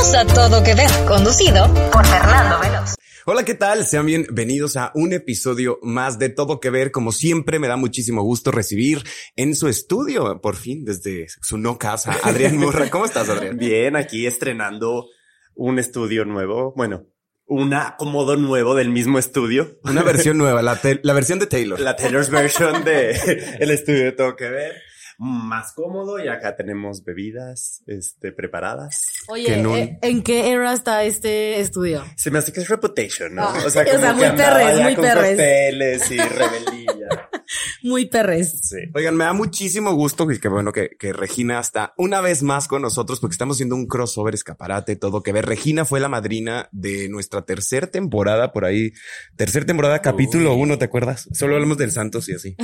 Bienvenidos a Todo Que Ver, conducido por Fernando Veloz. Hola, ¿qué tal? Sean bienvenidos a un episodio más de Todo Que Ver. Como siempre, me da muchísimo gusto recibir en su estudio, por fin, desde su no casa, Adrián Murra. ¿Cómo estás, Adrián? Bien, aquí estrenando un estudio nuevo. Bueno, un acomodo nuevo del mismo estudio. Una versión nueva, la, la versión de Taylor. La Taylor's version de el estudio de Todo Que Ver más cómodo y acá tenemos bebidas este, preparadas. Oye, eh, ¿en qué era está este estudio? Se me hace que es Reputation, ¿no? o sea, como muy perres, muy perres. y rebeldía. muy perres. Sí. Oigan, me da muchísimo gusto que, bueno, que, que, Regina está una vez más con nosotros porque estamos haciendo un crossover escaparate, todo que ver. Regina fue la madrina de nuestra tercera temporada por ahí. Tercera temporada, capítulo uno, ¿te acuerdas? Solo hablamos del Santos y así.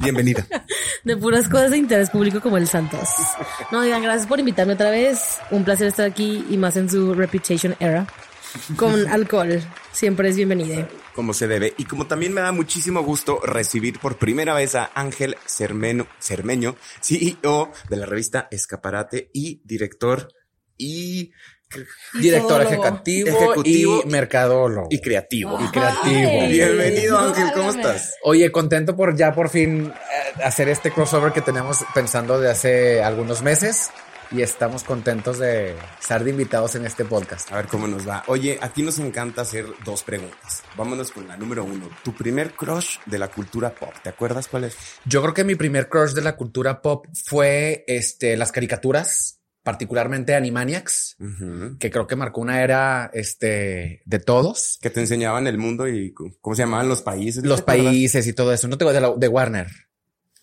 Bienvenida. de puras cosas interesantes público como el Santos. No, digan, gracias por invitarme otra vez. Un placer estar aquí y más en su Reputation Era. Con alcohol. Siempre es bienvenido. Como se debe. Y como también me da muchísimo gusto recibir por primera vez a Ángel Cermeño, Cermeño CEO de la revista Escaparate y director y Director ejecutivo, y mercadólogo. Y creativo. Y creativo. Bienvenido, Ángel, ¿cómo estás? Oye, contento por ya por fin eh, hacer este crossover que tenemos pensando de hace algunos meses. Y estamos contentos de estar de invitados en este podcast. A ver cómo nos va. Oye, aquí nos encanta hacer dos preguntas. Vámonos con la número uno. Tu primer crush de la cultura pop. ¿Te acuerdas cuál es? Yo creo que mi primer crush de la cultura pop fue este, las caricaturas particularmente Animaniacs, que creo que marcó una era este, de todos. Que te enseñaban el mundo y cómo se llamaban los países. Los países y todo eso. No te de, de Warner.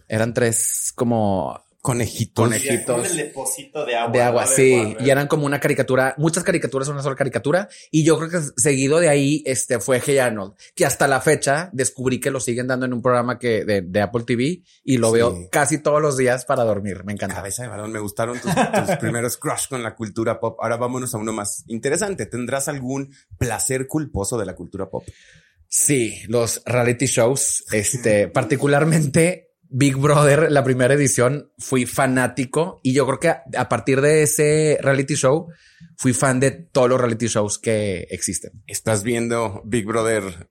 Eran tres como Conejitos. Conejitos. el depósito de agua. De agua, sí. Y eran como una caricatura, muchas caricaturas una sola caricatura. Y yo creo que seguido de ahí, este fue Hey Arnold, que hasta la fecha descubrí que lo siguen dando en un programa que de, Apple TV y lo veo casi todos los días para dormir. Me encanta. Cabeza de balón, me gustaron tus, primeros crush con la cultura pop. Ahora vámonos a uno más interesante. ¿Tendrás algún placer culposo de la cultura pop? Sí, los reality shows, este, particularmente Big Brother, la primera edición, fui fanático y yo creo que a, partir de ese reality show fui fan de todos los reality shows que existen. ¿Estás viendo Big Brother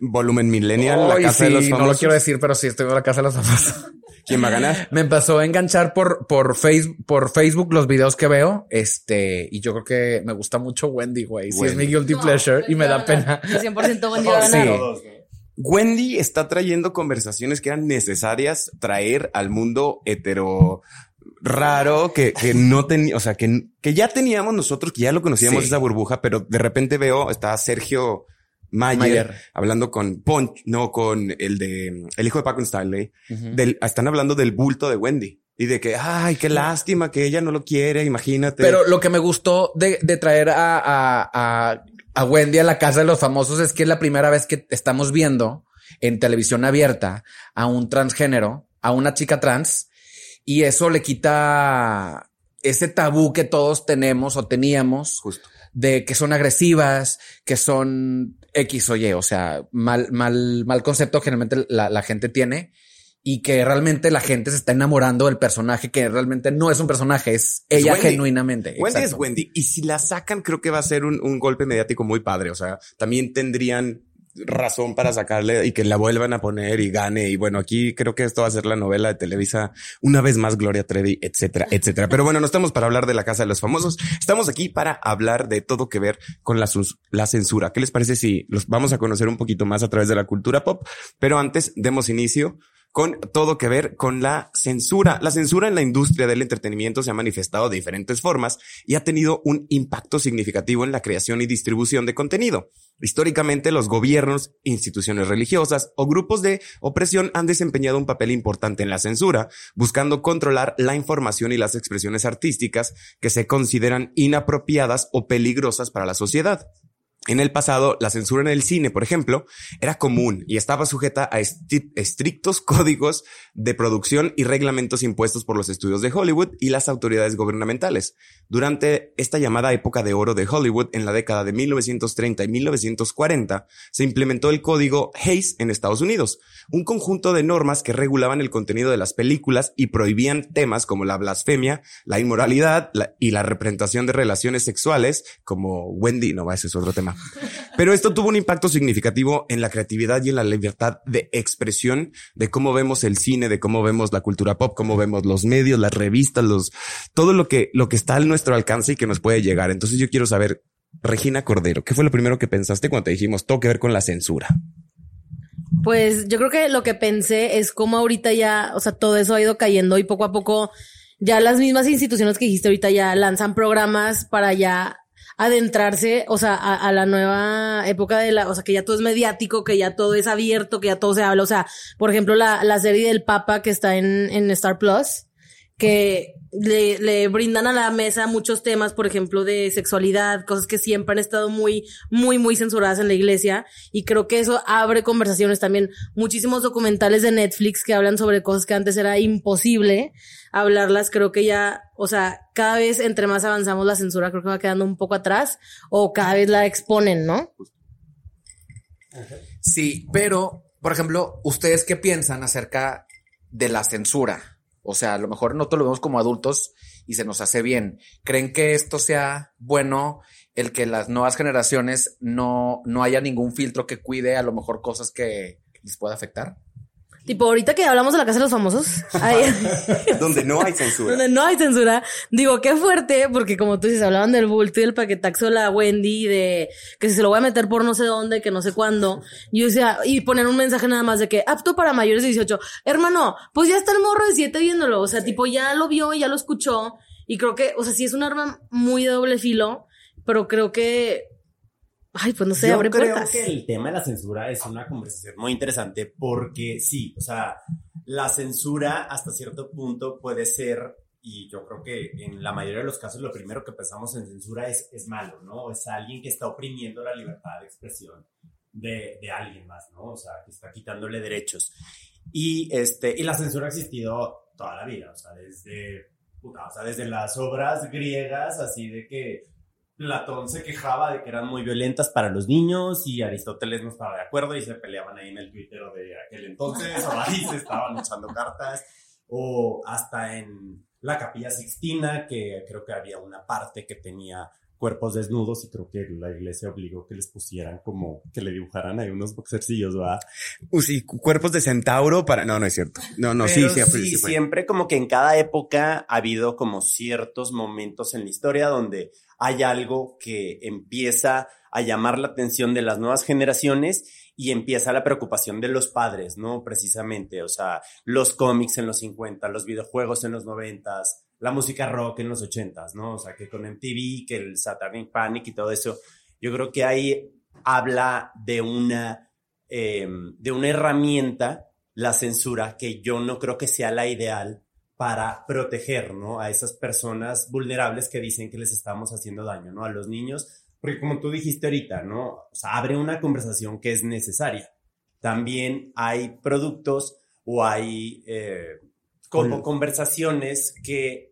volumen millennial? la casa de los famosos? No lo quiero decir, pero sí estoy viendo la casa de los famosos. ¿Quién va a ganar? Me empezó a enganchar por, por Facebook, por Facebook los videos que veo. Este, y yo creo que me gusta mucho Wendy, güey. Sí, es mi guilty pleasure y me da pena. 100% Wendy va a ganar. Wendy está trayendo conversaciones que eran necesarias traer al mundo hetero raro que, que no tenía, o sea, que, que ya teníamos nosotros, que ya lo conocíamos esa burbuja, pero de repente veo, está Sergio Mayer, hablando con Ponch, no con el de, el hijo de Paco Stanley, del, están hablando del bulto de Wendy. Y de que, ay, qué lástima que ella no lo quiere, imagínate. Pero lo que me gustó de, de traer a, a, a a Wendy a la casa de los famosos es que es la primera vez que estamos viendo en televisión abierta a un transgénero, a una chica trans, y eso le quita ese tabú que todos tenemos o teníamos Justo. de que son agresivas, que son X o Y, o sea, mal, mal, mal concepto generalmente la, la gente tiene y que realmente la gente se está enamorando del personaje que realmente no es un personaje, es, ella genuinamente. Wendy es Wendy. Y si la sacan, creo que va a ser un, un, golpe mediático muy padre. O sea, también tendrían razón para sacarle y que la vuelvan a poner y gane. Y bueno, aquí creo que esto va a ser la novela de Televisa una vez más, Gloria Trevi, etcétera, etcétera. Pero bueno, no estamos para hablar de la casa de los famosos. Estamos aquí para hablar de todo que ver con la, la censura. ¿Qué les parece si los vamos a conocer un poquito más a través de la cultura pop? Pero antes demos inicio con todo que ver con la censura. La censura en la industria del entretenimiento se ha manifestado de diferentes formas y ha tenido un impacto significativo en la creación y distribución de contenido. Históricamente, los gobiernos, instituciones religiosas o grupos de opresión han desempeñado un papel importante en la censura, buscando controlar la información y las expresiones artísticas que se consideran inapropiadas o peligrosas para la sociedad. En el pasado, la censura en el cine, por ejemplo, era común y estaba sujeta a estrictos códigos de producción y reglamentos impuestos por los estudios de Hollywood y las autoridades gubernamentales. Durante esta llamada época de oro de Hollywood, en la década de 1930 y 1940, se implementó el código Hays en Estados Unidos, un conjunto de normas que regulaban el contenido de las películas y prohibían temas como la blasfemia, la inmoralidad y la representación de relaciones sexuales, como Wendy, no, ese es otro tema. Pero esto tuvo un impacto significativo en la creatividad y en la libertad de expresión de cómo vemos el cine, de cómo vemos la cultura pop, cómo vemos los medios, las revistas, los, todo lo que, lo que está a nuestro alcance y que nos puede llegar. Entonces yo quiero saber, Regina Cordero, ¿qué fue lo primero que pensaste cuando te dijimos todo que ver con la censura? Pues yo creo que lo que pensé es cómo ahorita ya, o sea, todo eso ha ido cayendo y poco a poco ya las mismas instituciones que dijiste ahorita ya lanzan programas para ya adentrarse, o sea, a, a la nueva época de la, o sea, que ya todo es mediático, que ya todo es abierto, que ya todo se habla, o sea, por ejemplo, la, la serie del Papa que está en, en Star Plus, que le, le brindan a la mesa muchos temas, por ejemplo, de sexualidad, cosas que siempre han estado muy, muy, muy censuradas en la iglesia. Y creo que eso abre conversaciones también. Muchísimos documentales de Netflix que hablan sobre cosas que antes era imposible hablarlas. Creo que ya, o sea, cada vez entre más avanzamos la censura, creo que va quedando un poco atrás o cada vez la exponen, ¿no? Sí, pero, por ejemplo, ¿ustedes qué piensan acerca de la censura? O sea, a lo mejor nosotros lo vemos como adultos y se nos hace bien. ¿Creen que esto sea bueno, el que las nuevas generaciones no, no haya ningún filtro que cuide a lo mejor cosas que les pueda afectar? Tipo, ahorita que hablamos de la casa de los famosos, Donde no hay censura. donde no hay censura, digo, qué fuerte, porque como tú dices, hablaban del bulto y del paquetaxo la Wendy, de que si se lo voy a meter por no sé dónde, que no sé cuándo. Y yo decía, y poner un mensaje nada más de que apto para mayores de 18. Hermano, pues ya está el morro de 7 viéndolo. O sea, tipo, ya lo vio, ya lo escuchó. Y creo que, o sea, sí es un arma muy de doble filo, pero creo que, ay, pues no sé, Yo abre creo puertas. que el tema de la censura es una conversación muy interesante porque sí, o sea, la censura hasta cierto punto puede ser, y yo creo que en la mayoría de los casos lo primero que pensamos en censura es, es malo, ¿no? Es alguien que está oprimiendo la libertad de expresión de, de alguien más, ¿no? O sea, que está quitándole derechos. Y, este, y la censura ha existido toda la vida, o sea, desde, puta, o sea, desde las obras griegas, así de que Platón se quejaba de que eran muy violentas para los niños y Aristóteles no estaba de acuerdo y se peleaban ahí en el Twitter de aquel entonces, o ahí se estaban echando cartas, o hasta en la Capilla Sixtina, que creo que había una parte que tenía cuerpos desnudos y creo que la iglesia obligó que les pusieran como que le dibujaran ahí unos boxercillos, ¿verdad? Uh, sí, cuerpos de centauro para. No, no es cierto. No, no, sí, Pero sí, sí, siempre como que en cada época ha habido como ciertos momentos en la historia donde hay algo que empieza a llamar la atención de las nuevas generaciones y empieza la preocupación de los padres, ¿no? Precisamente, o sea, los cómics en los 50, los videojuegos en los 90, la música rock en los 80, ¿no? O sea, que con MTV, que el Satanic Panic y todo eso, yo creo que ahí habla de una, eh, de una herramienta, la censura, que yo no creo que sea la ideal para proteger, ¿no? A esas personas vulnerables que dicen que les estamos haciendo daño, ¿no? A los niños, porque como tú dijiste ahorita, ¿no? O sea, abre una conversación que es necesaria. También hay productos o hay eh, como conversaciones que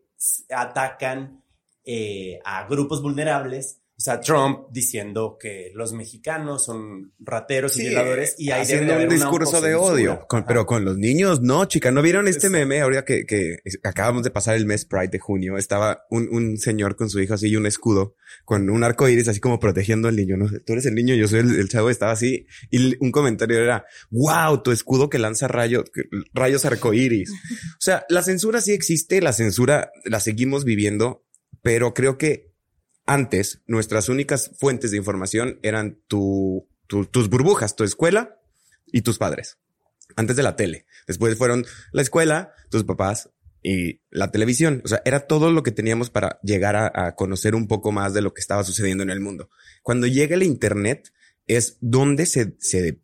atacan eh, a grupos vulnerables. O sea, Trump diciendo que los mexicanos son rateros y violadores y hay haciendo un discurso de odio, con- pero con los niños no, chica. ¿No vieron este Es- meme ahorita que, que acabamos de pasar el mes Pride de junio? Estaba un, un señor con su hijo así y un escudo con un arco iris así como protegiendo al niño. No tú eres el niño, yo soy el, el chavo, estaba así y un comentario era, wow, tu escudo que lanza rayos, rayos arcoíris. O sea, la censura sí existe, la censura la seguimos viviendo, pero creo que antes nuestras únicas fuentes de información eran tu, tu- tus burbujas, tu escuela y tus padres. Antes de la tele. Después fueron la escuela, tus papás y la televisión. O sea, era todo lo que teníamos para llegar a, conocer un poco más de lo que estaba sucediendo en el mundo. Cuando llega el Internet es donde se, se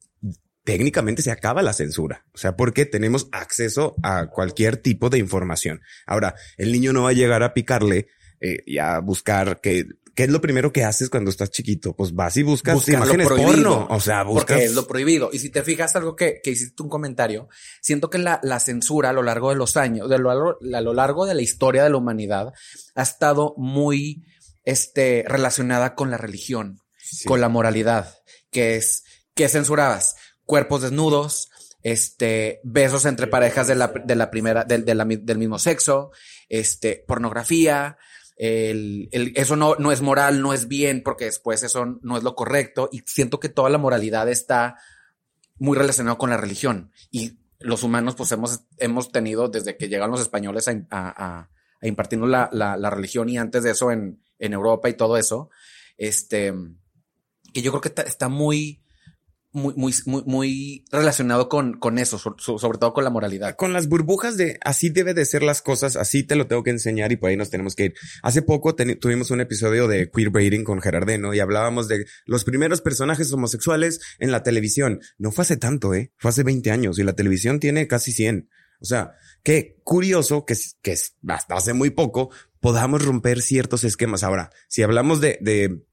técnicamente se acaba la censura. O sea, porque tenemos acceso a cualquier tipo de información. Ahora, el niño no va a llegar a picarle eh, y a buscar que ¿qué es lo primero que haces cuando estás chiquito? Pues vas y buscas Buscan lo imágenes prohibido. porno. O sea, buscas. Porque es lo prohibido. Y si te fijas algo que, que hiciste un comentario, siento que la, la censura a lo largo de los años, de lo, a lo largo de la historia de la humanidad, ha estado muy este, relacionada con la religión, Sí. con la moralidad, que es que censurabas cuerpos desnudos, este, besos entre parejas de la, de la primera, del, de la mi- del mismo sexo, este, pornografía, eso no, no es moral, no es bien, porque después eso no es lo correcto. Y siento que toda la moralidad está muy relacionado con la religión. Y los humanos, pues hemos, hemos tenido desde que llegaron los españoles a, impartirnos la, la- religión y antes de eso en, en Europa y todo eso, este, que yo creo que está muy, muy, muy, muy, muy relacionado con, con eso, so- so- sobre todo con la moralidad. con las burbujas de así debe de ser las cosas, así te lo tengo que enseñar y por ahí nos tenemos que ir. Hace poco tuvimos un episodio de Queerbaiting con Gerardeno y hablábamos de los primeros personajes homosexuales en la televisión. No fue hace tanto, eh, fue hace 20 años y la televisión tiene casi 100. O sea, qué curioso que, que hasta hace muy poco podamos romper ciertos esquemas. Ahora, si hablamos de, de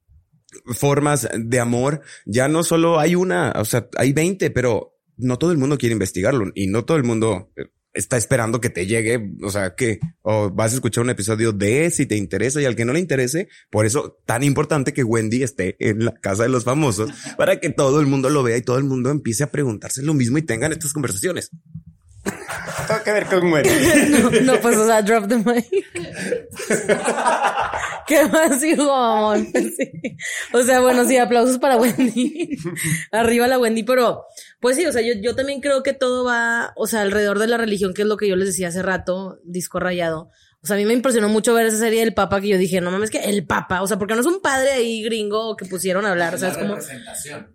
formas de amor, ya no solo hay una, o sea, hay 20, pero no todo el mundo quiere investigarlo y no todo el mundo eh, está esperando que te llegue, o sea, que o vas a escuchar un episodio de si te interesa y al que no le interese, por eso tan importante que Wendy esté en la casa de los famosos para que todo el mundo lo vea y todo el mundo empiece a preguntarse lo mismo y tengan estas conversaciones. Tengo que ver con Wendy. No, no, pues, o sea, drop the mic. ¿Qué más mamón? Sí. O sea, bueno, sí, aplausos para Wendy. Arriba la Wendy, pero pues sí, o sea, yo, yo también creo que todo va, o sea, alrededor de la religión, que es lo que yo les decía hace rato, disco rayado. O sea, a mí me impresionó mucho ver esa serie del Papa que yo dije, no mames, que el Papa, o sea, porque no es un padre ahí gringo que pusieron a hablar, o sea, es como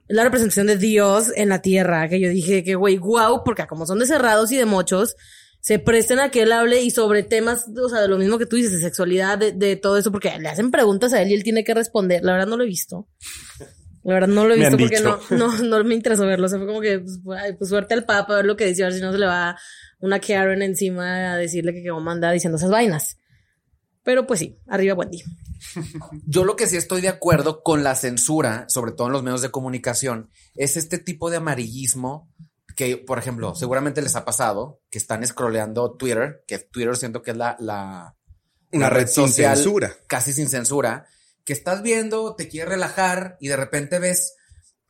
la representación de Dios en la tierra, que yo dije que güey, wow, porque como son de cerrados y de mochos, se presten a que él hable y sobre temas, o sea, de lo mismo que tú dices, de sexualidad, de, de todo eso, porque le hacen preguntas a él y él tiene que responder. La verdad no lo he visto. La verdad no lo he visto porque no, no, no me interesó verlo. O sea, fue como que, pues, ay, pues suerte al Papa, a ver lo que dice, a ver si no se le va una Karen encima a decirle que cómo anda diciendo esas vainas. Pero pues sí, arriba Wendy. Yo lo que sí estoy de acuerdo con la censura, sobre todo en los medios de comunicación, es este tipo de amarillismo que, por ejemplo, seguramente les ha pasado que están scrolleando Twitter, que Twitter siento que es la, la, Una red sin censura. casi sin censura, que estás viendo, te quieres relajar y de repente ves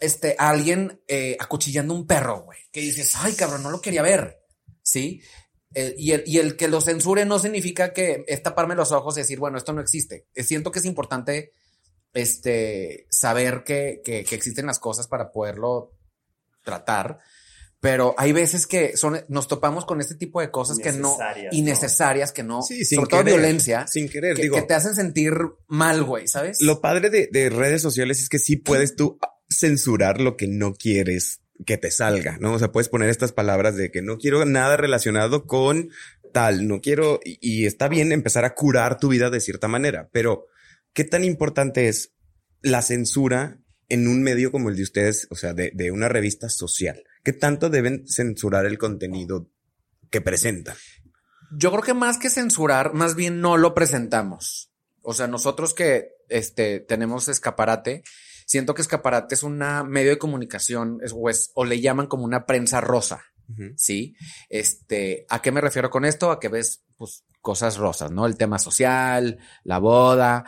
este, a alguien eh, acuchillando un perro, güey, que dices, ay, cabrón, no lo quería ver, ¿sí? Eh, y, el, y el que lo censure no significa que es taparme los ojos y decir, bueno, esto no existe. Eh, Siento que es importante este, saber que, que, que existen las cosas para poderlo tratar, pero hay veces que son, nos topamos con este tipo de cosas que no, Innecesarias, que no, Sí, sin sobre todo querer, violencia, sin querer, que, digo. que te hacen sentir mal, güey, ¿sabes? Lo padre de, de redes sociales es que sí puedes tú censurar lo que no quieres que te salga, ¿no? O sea, puedes poner estas palabras de que no quiero nada relacionado con tal, no quiero, y, está bien empezar a curar tu vida de cierta manera, pero ¿qué tan importante es la censura en un medio como el de ustedes, o sea, de, de una revista social? ¿Qué tanto deben censurar el contenido que presentan? Yo creo que más que censurar, más bien no lo presentamos. O sea, nosotros que este, tenemos escaparate, siento que escaparate es una medio de comunicación es, o, es- o le llaman como una prensa rosa. Sí. Este, ¿a qué me refiero con esto? A que ves, pues, cosas rosas, ¿no? El tema social, la boda.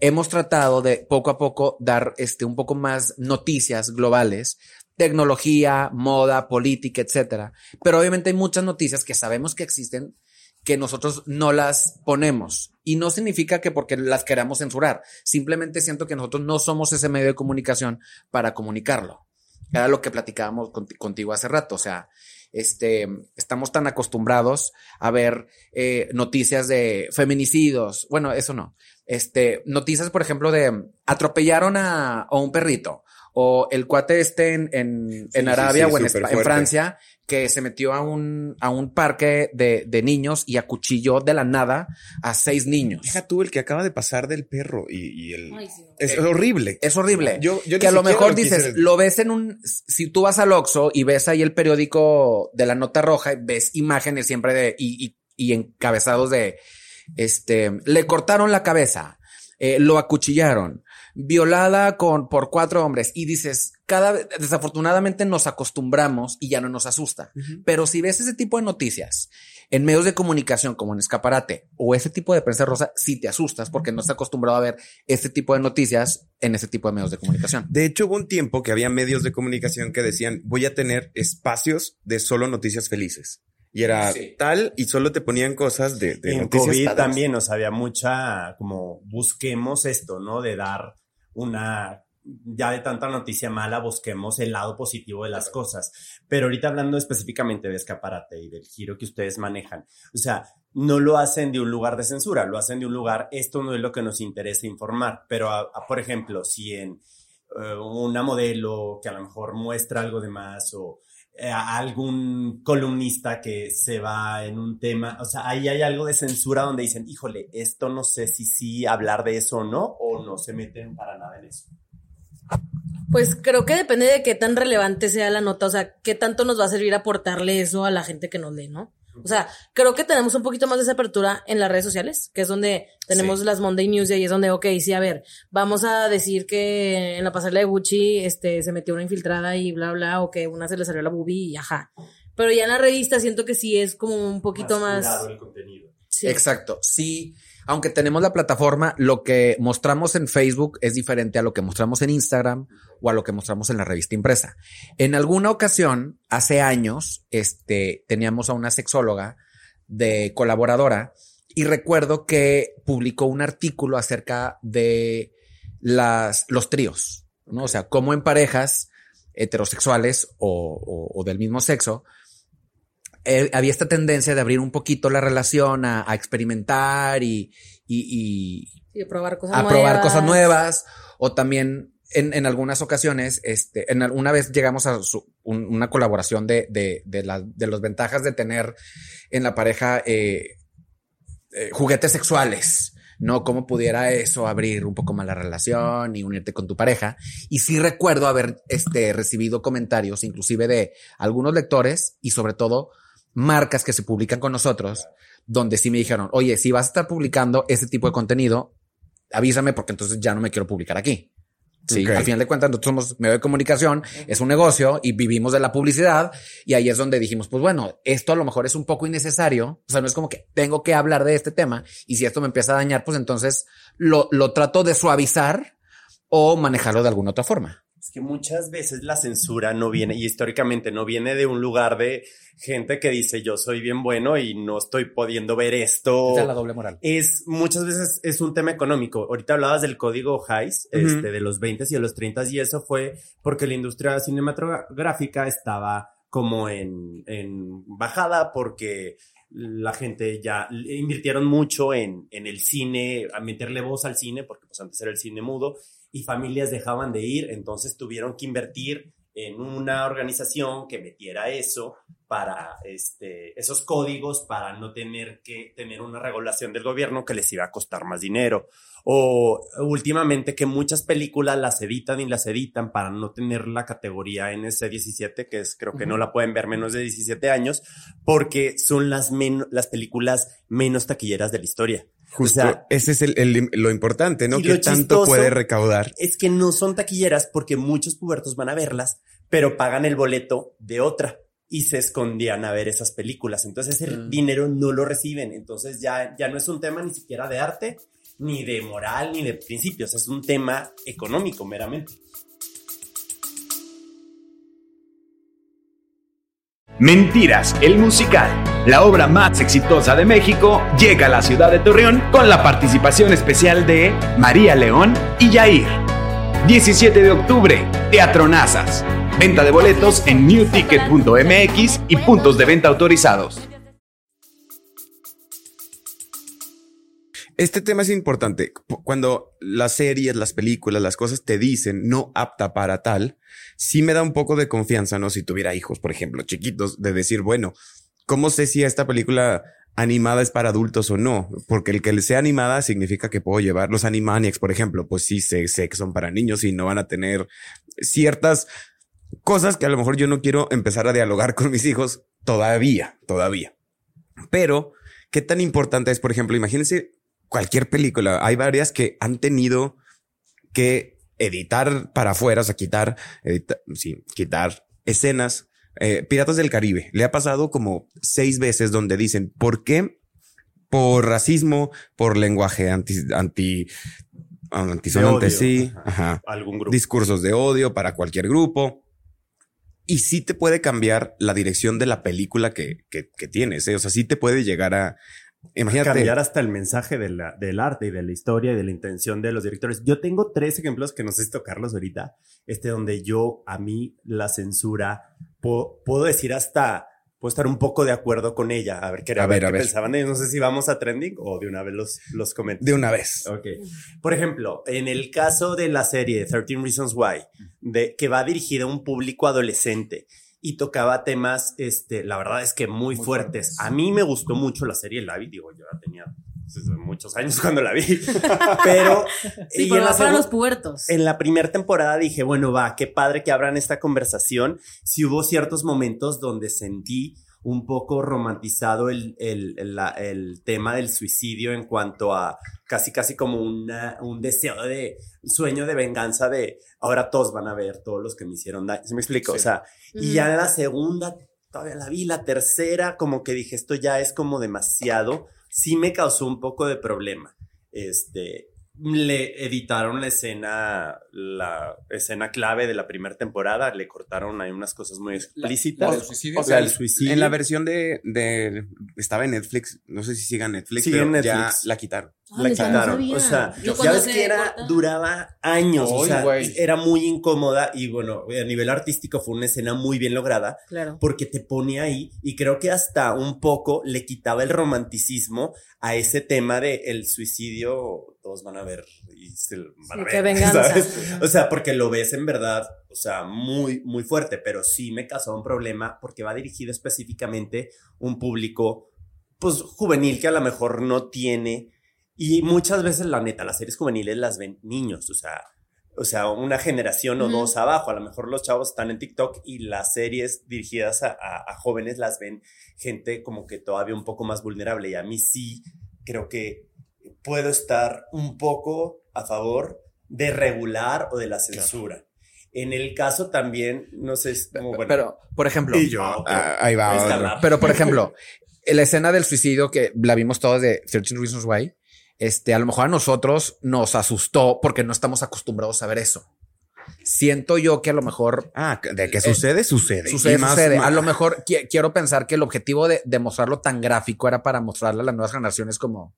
Hemos tratado de poco a poco dar este un poco más noticias globales, tecnología, moda, política, etcétera. Pero obviamente hay muchas noticias que sabemos que existen que nosotros no las ponemos. Y no significa que porque las queramos censurar. Simplemente siento que nosotros no somos ese medio de comunicación para comunicarlo. Era lo que platicábamos conti- contigo hace rato. O sea, este, estamos tan acostumbrados a ver eh, noticias de feminicidios. Bueno, eso no. Este, noticias, por ejemplo, de atropellaron a, a un perrito. O el cuate este en, en, en Arabia sí, o en. Francia que se metió a un, a un parque de, de niños y acuchilló de la nada a seis niños. Deja tú el que acaba de pasar del perro y, y el... Ay, sí. es horrible. Es horrible. Yo- yo que a lo mejor lo dices, lo ves en un, si tú vas al Oxxo y ves ahí el periódico de la nota roja, ves imágenes siempre de, y, y, y encabezados de, este, le cortaron la cabeza, eh, lo acuchillaron, violada con, por cuatro hombres y dices, cada vez, desafortunadamente nos acostumbramos y ya no nos asusta. Pero si ves ese tipo de noticias en medios de comunicación como en escaparate o ese tipo de prensa rosa, sí te asustas porque no estás acostumbrado a ver ese tipo de noticias en ese tipo de medios de comunicación. De hecho, hubo un tiempo que había medios de comunicación que decían, voy a tener espacios de solo noticias felices. Y era Sí. tal, y solo te ponían cosas de, de en noticias COVID padres. también, o sea, había mucha, como, busquemos esto, ¿no? De dar una, ya de tanta noticia mala, busquemos el lado positivo de las cosas. Pero ahorita hablando específicamente de escaparate y del giro que ustedes manejan, o sea, no lo hacen de un lugar de censura, lo hacen de un lugar, esto no es lo que nos interesa informar, pero, a- a, por ejemplo, si en eh, una modelo que a lo mejor muestra algo de más o eh, algún columnista que se va en un tema, o sea, ahí hay algo de censura donde dicen, híjole, esto no sé si sí hablar de eso o no, o no se meten para nada en eso. Pues creo que depende de qué tan relevante sea la nota, o sea, qué tanto nos va a servir aportarle eso a la gente que nos lee, ¿no? O sea, creo que tenemos un poquito más de esa apertura en las redes sociales, que es donde tenemos las Monday News y ahí es donde, ok, sí, a ver, vamos a decir que en la pasarela de Gucci, este, se metió una infiltrada y bla, bla, o que una se le salió la boobie y ajá. Pero ya en la revista siento que sí es como un poquito más... el contenido. sí. Exacto. Sí, aunque tenemos la plataforma, lo que mostramos en Facebook es diferente a lo que mostramos en Instagram o a lo que mostramos en la revista impresa. En alguna ocasión, hace años, este, teníamos a una sexóloga de colaboradora y recuerdo que publicó un artículo acerca de las, los tríos, ¿no? O sea, cómo en parejas heterosexuales o, o- o del mismo sexo, eh, había esta tendencia de abrir un poquito la relación a, a experimentar y, y- y probar cosas a nuevas. probar cosas nuevas o también en, algunas ocasiones, este, en alguna vez llegamos a su- un- una colaboración de, de, de las ventajas de tener en la pareja eh, eh, juguetes sexuales. ¿no? Cómo pudiera eso abrir un poco más la relación y unirte con tu pareja. Y sí recuerdo haber este, recibido comentarios, inclusive de algunos lectores y sobre todo marcas que se publican con nosotros, donde sí me dijeron, oye, si vas a estar publicando ese tipo de contenido, avísame porque entonces ya no me quiero publicar aquí. Sí, al final de cuentas, nosotros somos medio de comunicación, es un negocio y vivimos de la publicidad. Y ahí es donde dijimos, pues bueno, esto a lo mejor es un poco innecesario. O sea, no es como que tengo que hablar de este tema. Y si esto me empieza a dañar, pues entonces lo, lo trato de suavizar o manejarlo de alguna otra forma. Que muchas veces la censura no viene, y históricamente no viene de un lugar de gente que dice yo soy bien bueno y no estoy pudiendo ver esto. Esa es la doble moral. es muchas veces es un tema económico. Ahorita hablabas del código Hayes, Ujú. este, de los 20 y de los 30 y eso fue porque la industria cinematográfica estaba como en, en bajada porque la gente ya invirtieron mucho en, en el cine, a meterle voz al cine, porque pues antes era el cine mudo, y familias dejaban de ir, entonces tuvieron que invertir en una organización que metiera eso para este, esos códigos para no tener que tener una regulación del gobierno que les iba a costar más dinero. O últimamente que muchas películas las editan y las editan para no tener la categoría NC17, que es creo que no la pueden ver menos de 17 años, porque son las, las películas menos taquilleras de la historia. Justo, O sea, ese es el, el- lo importante, ¿no? Que tanto puede recaudar. es que no son taquilleras porque muchos pubertos van a verlas, pero pagan el boleto de otra y se escondían a ver esas películas. Entonces el Mm. dinero no lo reciben. Entonces ya, ya no es un tema ni siquiera de arte, ni de moral, ni de principios. Es un tema económico meramente. Mentiras, el musical, la obra más exitosa de México, llega a la ciudad de Torreón con la participación especial de María León y Yair. 17 de octubre, Teatro Nazas. Venta de boletos en newticket.mx y puntos de venta autorizados. Este tema es importante. Cuando las series, las películas, las cosas te dicen no apta para tal, sí me da un poco de confianza, ¿no? Si tuviera hijos, por ejemplo, chiquitos, de decir, bueno, ¿cómo sé si esta película animada es para adultos o no? Porque el que sea animada significa que puedo llevar los Animaniacs, por ejemplo, pues sí sé, sé que son para niños y no van a tener ciertas cosas que a lo mejor yo no quiero empezar a dialogar con mis hijos todavía, todavía. Pero, ¿qué tan importante es, por ejemplo, imagínense cualquier película. Hay varias que han tenido que editar para afuera, o sea, quitar, edita- sí, quitar escenas. Eh, Piratas del Caribe le ha pasado como seis veces donde dicen por qué por racismo, por lenguaje anti, anti, antisonante, odio. sí, ajá, Algún grupo. discursos de odio para cualquier grupo. Y sí te puede cambiar la dirección de la película que, que, que tienes. ¿eh? O sea, sí te puede llegar a. Imagínate. cambiar hasta el mensaje de la- del arte y de la historia y de la intención de los directores. Yo tengo tres ejemplos que no sé si tocarlos ahorita, este donde yo, a mí, la censura, po- puedo decir hasta, puedo estar un poco de acuerdo con ella. A ver qué, A ver, qué a ver. pensaban ellos. No sé si vamos a trending o de una vez los, los comento. De una vez. Ok. Por ejemplo, en el caso de la serie 13 Reasons Why, de, que va dirigida a un público adolescente y tocaba temas, este, la verdad es que muy, fuertes. A mí me gustó mucho la serie La vi, digo, yo ya tenía muchos años cuando la vi, pero, Sí, y pero en la los pubertos. en la primera temporada dije, bueno, va, qué padre que abran esta conversación. Si hubo ciertos momentos donde sentí un poco romantizado el, el, la- el tema del suicidio en cuanto a casi, casi como una- un deseo de sueño de venganza de ahora todos van a ver todos los que me hicieron daño. ¿Se me explico? O sea, y ya en la segunda, todavía la vi, la tercera, como que dije, esto ya es como demasiado. Sí me causó un poco de problema. Este, le editaron la escena, la escena clave de la primera temporada, le cortaron ahí unas cosas muy explícitas. ¿La del suicidio? O sea, el suicidio. En la versión de, de estaba en Netflix, no sé si siga Netflix, Sigue pero en ya Netflix. la quitaron. Ah, la no quitaron. o sea, ya ves se que era, corta- duraba años, o sea, era muy incómoda y bueno, a nivel artístico fue una escena muy bien lograda Claro. porque te pone ahí y creo que hasta un poco le quitaba el romanticismo a ese tema de el suicidio, todos van a ver y se van a ver, qué venganza. ¿sabes? O sea, porque lo ves en verdad, o sea, muy, muy fuerte, pero sí me causó un problema porque va dirigido específicamente un público, pues, juvenil que a lo mejor no tiene y muchas veces, la neta, las series juveniles las ven niños, o sea, o sea, una generación o dos abajo. A lo mejor los chavos están en TikTok y las series dirigidas a, a- a jóvenes las ven gente como que todavía un poco más vulnerable. Y a mí sí creo que puedo estar un poco a favor de regular o de la censura. En el caso también, no sé, es como, bueno, Pero, por ejemplo, y yo, Ah, ahí va. pero por ejemplo, la escena del suicidio que la vimos todos de 13 Reasons Why, este, a lo mejor a nosotros nos asustó porque no estamos acostumbrados a ver eso. Siento yo que a lo mejor Ah, de que sucede, sucede. sucede, Y más- sucede. más- A lo mejor qui- quiero pensar que el objetivo de, de mostrarlo tan gráfico era para mostrarle a las nuevas generaciones como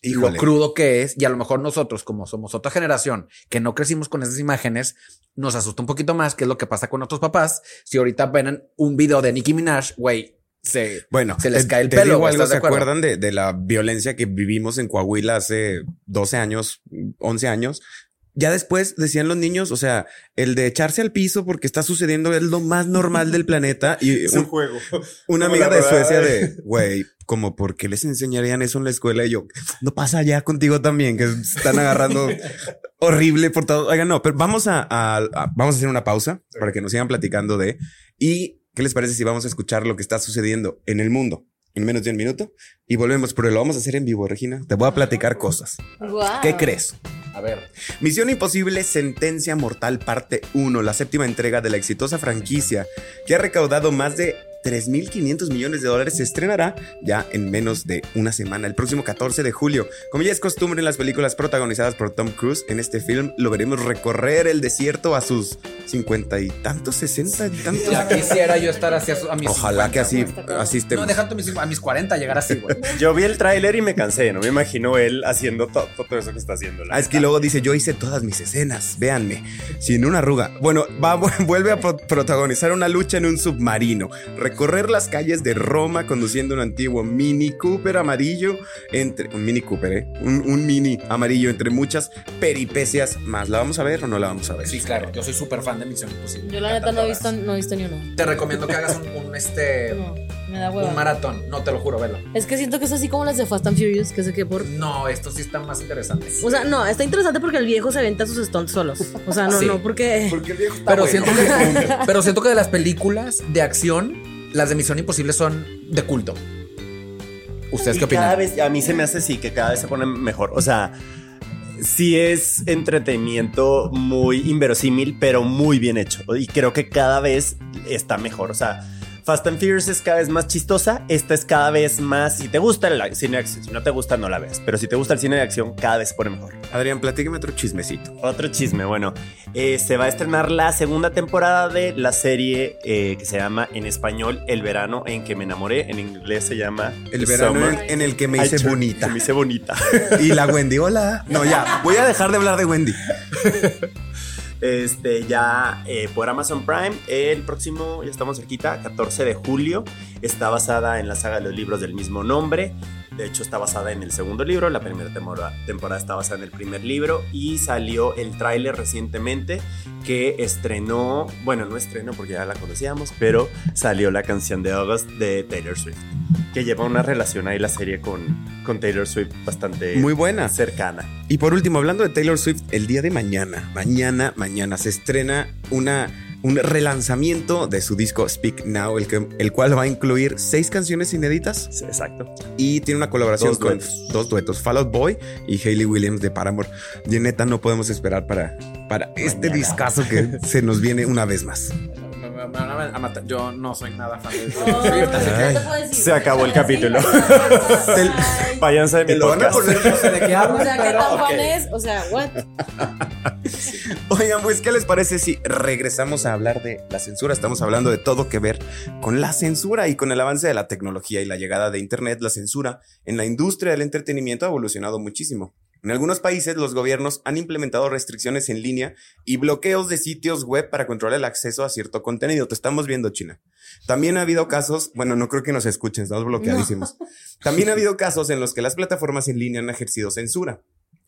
Híjole. lo crudo que es. Y a lo mejor nosotros, como somos otra generación que no crecimos con esas imágenes, nos asusta un poquito más, que es lo que pasa con nuestros papás. Si ahorita ven un video de Nicki Minaj, güey, se, Bueno, se les te- cae el te pelo. digo güey, algo, ¿estás de ¿se acuerdan de, de la violencia que vivimos en Coahuila hace 12 años, 11 años? Ya después decían los niños, o sea, el de echarse al piso porque está sucediendo es lo más normal del planeta. Y es un un- juego. una Como amiga de Suecia de- de, güey, como por qué les enseñarían eso en la escuela y yo, no pasa ya contigo también, que están agarrando horrible por todo. Oigan, no, pero vamos a, a- a- vamos a hacer una pausa para que nos sigan platicando de y qué les parece si vamos a escuchar lo que está sucediendo en el mundo en menos de un minuto y volvemos, pero lo vamos a hacer en vivo, Regina. Te voy a platicar cosas. ¿Qué crees? A ver. Misión Imposible Sentencia Mortal Parte 1, la séptima entrega de la exitosa franquicia que ha recaudado más de 3.500 millones de dólares, se estrenará ya en menos de una semana, el próximo 14 de julio. Como ya es costumbre en las películas protagonizadas por Tom Cruise, en este film lo veremos recorrer el desierto a sus 50 y tantos, 60 y tantos. Ya quisiera yo estar así a, su- a mis Ojalá 50, que así, así estemos. No, deja tú mis- a mis 40 llegar así, güey. Yo vi el tráiler y me cansé, no me imagino él haciendo to- todo eso que está haciendo. la Ah, es que luego dice, yo hice todas mis escenas, véanme, sin una arruga. Bueno, va, vuelve a pro- protagonizar una lucha en un submarino, recorrer las calles de Roma conduciendo un antiguo Mini Cooper amarillo, entre un Mini Cooper, ¿eh? un, un Mini amarillo entre muchas peripecias más. ¿La vamos a ver o no la vamos a ver? Sí, claro. Yo soy súper fan de Misión Imposible. Yo la neta no he visto, no he visto ni una. Te recomiendo que hagas un, un, este, No, me da hueva. un maratón. No, te lo juro, velo. Es que siento que es así como las de Fast and Furious, que sé que por. No, estos sí están más interesantes. O sea, no, está interesante porque el viejo se aventa sus stunts solos. O sea, no, Sí. no, porque. Porque el viejo está pero, bueno. siento que, pero siento que de las películas de acción, las de Misión Imposible son de culto. ¿Ustedes Y qué opinan? Cada vez, a mí se me hace sí, que cada vez se pone mejor. O sea, sí es entretenimiento muy inverosímil, pero muy bien hecho. Y creo que cada vez está mejor. O sea, Fast and Furious es cada vez más chistosa. Esta es cada vez más. Si te gusta el cine de acción, si no te gusta, no la ves. Pero si te gusta el cine de acción, cada vez se pone mejor. Adrián, platíqueme otro chismecito. Otro chisme, bueno, eh, se va a estrenar la segunda temporada de la serie eh, que se llama en español El verano en que me enamoré, en inglés se llama El verano en, en el que me hice bonita. Se me hice bonita. Y la Wendy, hola. No, ya, voy a dejar de hablar de Wendy. Este, ya eh, por Amazon Prime, el próximo, ya estamos cerquita, 14 de julio. Está basada en la saga de los libros del mismo nombre. De hecho, está basada en el segundo libro. La primera temporada, está basada en el primer libro. Y salió el tráiler recientemente que estrenó, bueno, no estrenó porque ya la conocíamos, pero salió la canción de August de Taylor Swift. Que lleva una relación ahí la serie con, con Taylor Swift bastante Muy buena. cercana. Y por último, hablando de Taylor Swift, el día de mañana, mañana, mañana se estrena una, un relanzamiento de su disco Speak Now, el, que, el cual va a incluir seis canciones inéditas Sí, Exacto. y tiene una colaboración Dos con duetos. dos duetos, Fall Out Boy y Hayley Williams de Paramore. Y neta, no podemos esperar para, para este discazo que se nos viene una vez más. Me- van a matar. Yo no soy nada fan de No, Swift, así que- ¿qué te puedo decir? Se acabó el capítulo. Ay. Váyanse de mi lo van a podcast. poner- de qué O sea, ¿qué tan fan es? O sea, what? Oigan, pues, ¿qué les parece si regresamos a hablar de la censura? Estamos hablando de todo que ver con la censura y con el avance de la tecnología y la llegada de Internet. La censura en la industria del entretenimiento ha evolucionado muchísimo. En algunos países los gobiernos han implementado restricciones en línea y bloqueos de sitios web para controlar el acceso a cierto contenido. Te estamos viendo, China. También ha habido casos, bueno, no creo que nos escuchen, estamos bloqueadísimos. También ha habido casos en los que las plataformas en línea han ejercido censura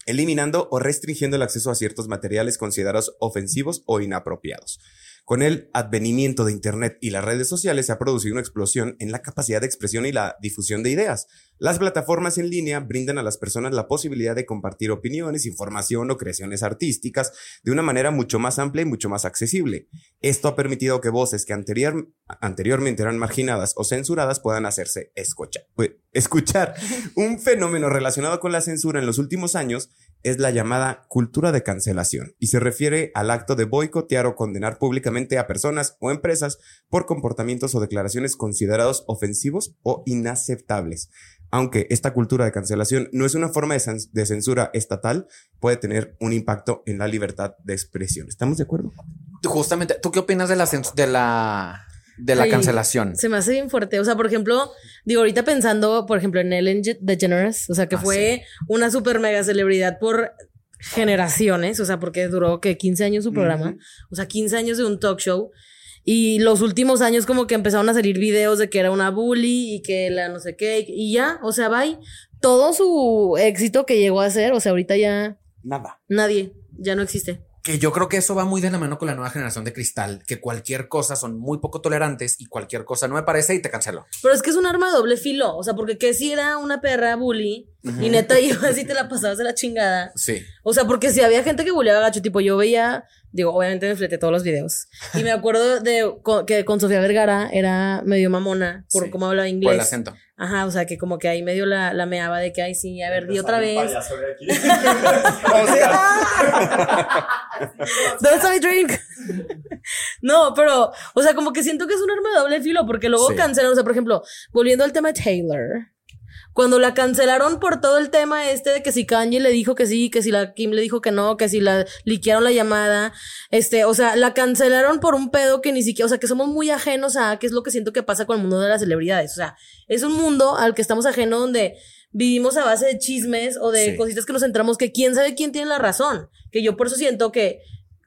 eliminando o restringiendo el acceso a ciertos materiales considerados ofensivos o inapropiados. Con el advenimiento de Internet y las redes sociales se ha producido una explosión en la capacidad de expresión y la difusión de ideas. Las plataformas en línea brindan a las personas la posibilidad de compartir opiniones, información o creaciones artísticas de una manera mucho más amplia y mucho más accesible. Esto ha permitido que voces que anterior- anteriormente eran marginadas o censuradas puedan hacerse pues, escuchar. Un fenómeno relacionado con la censura en los últimos años es la llamada cultura de cancelación y se refiere al acto de boicotear o condenar públicamente a personas o empresas por comportamientos o declaraciones considerados ofensivos o inaceptables. Aunque esta cultura de cancelación no es una forma de, cens- de censura estatal, puede tener un impacto en la libertad de expresión. ¿Estamos de acuerdo? Justamente, ¿tú qué opinas de la de la de la Ay, cancelación? Se me hace bien fuerte. O sea, por ejemplo, digo, ahorita pensando, por ejemplo, en Ellen DeGeneres, o sea, que Ah, fue una super mega celebridad por generaciones, o sea, porque duró que 15 años su programa, o sea, 15 años de un talk show. Y los últimos años como que empezaron a salir videos de que era una bully y que la no sé qué, y ya, o sea, bye. Todo su éxito que llegó a hacer, o sea, ahorita ya Nada. nadie, ya no existe. Que yo creo que eso va muy de la mano con la nueva generación de cristal, que cualquier cosa son muy poco tolerantes y cualquier cosa no me parece y te cancelo. Pero es que es un arma de doble filo, o sea, porque que si era una perra bully y neta iba así te la pasabas de la chingada. Sí. O sea, porque si había gente que bulleaba gacho, tipo yo veía, digo, obviamente me fleté todos los videos. Y me acuerdo de que con Sofía Vergara era medio mamona por Sí, cómo hablaba Por el inglés. acento. Ajá, o sea, que como que ahí medio la, la meaba de que, ay, sí, a ver, di otra vez. ¿Dónde está mi drink? no, pero, o sea, como que siento que es un arma de doble filo, porque luego Sí. cancelan, o sea, por ejemplo, volviendo al tema de Taylor. Cuando la cancelaron por todo el tema este de que si Kanye le dijo que sí, que si la Kim le dijo que no, que si la liquearon la llamada, este, o sea, la cancelaron por un pedo que ni siquiera, o sea, que somos muy ajenos a qué es lo que siento que pasa con el mundo de las celebridades. O sea, es un mundo al que estamos ajenos donde vivimos a base de chismes o de Sí. cositas que nos entramos que quién sabe quién tiene la razón. Que yo por eso siento que,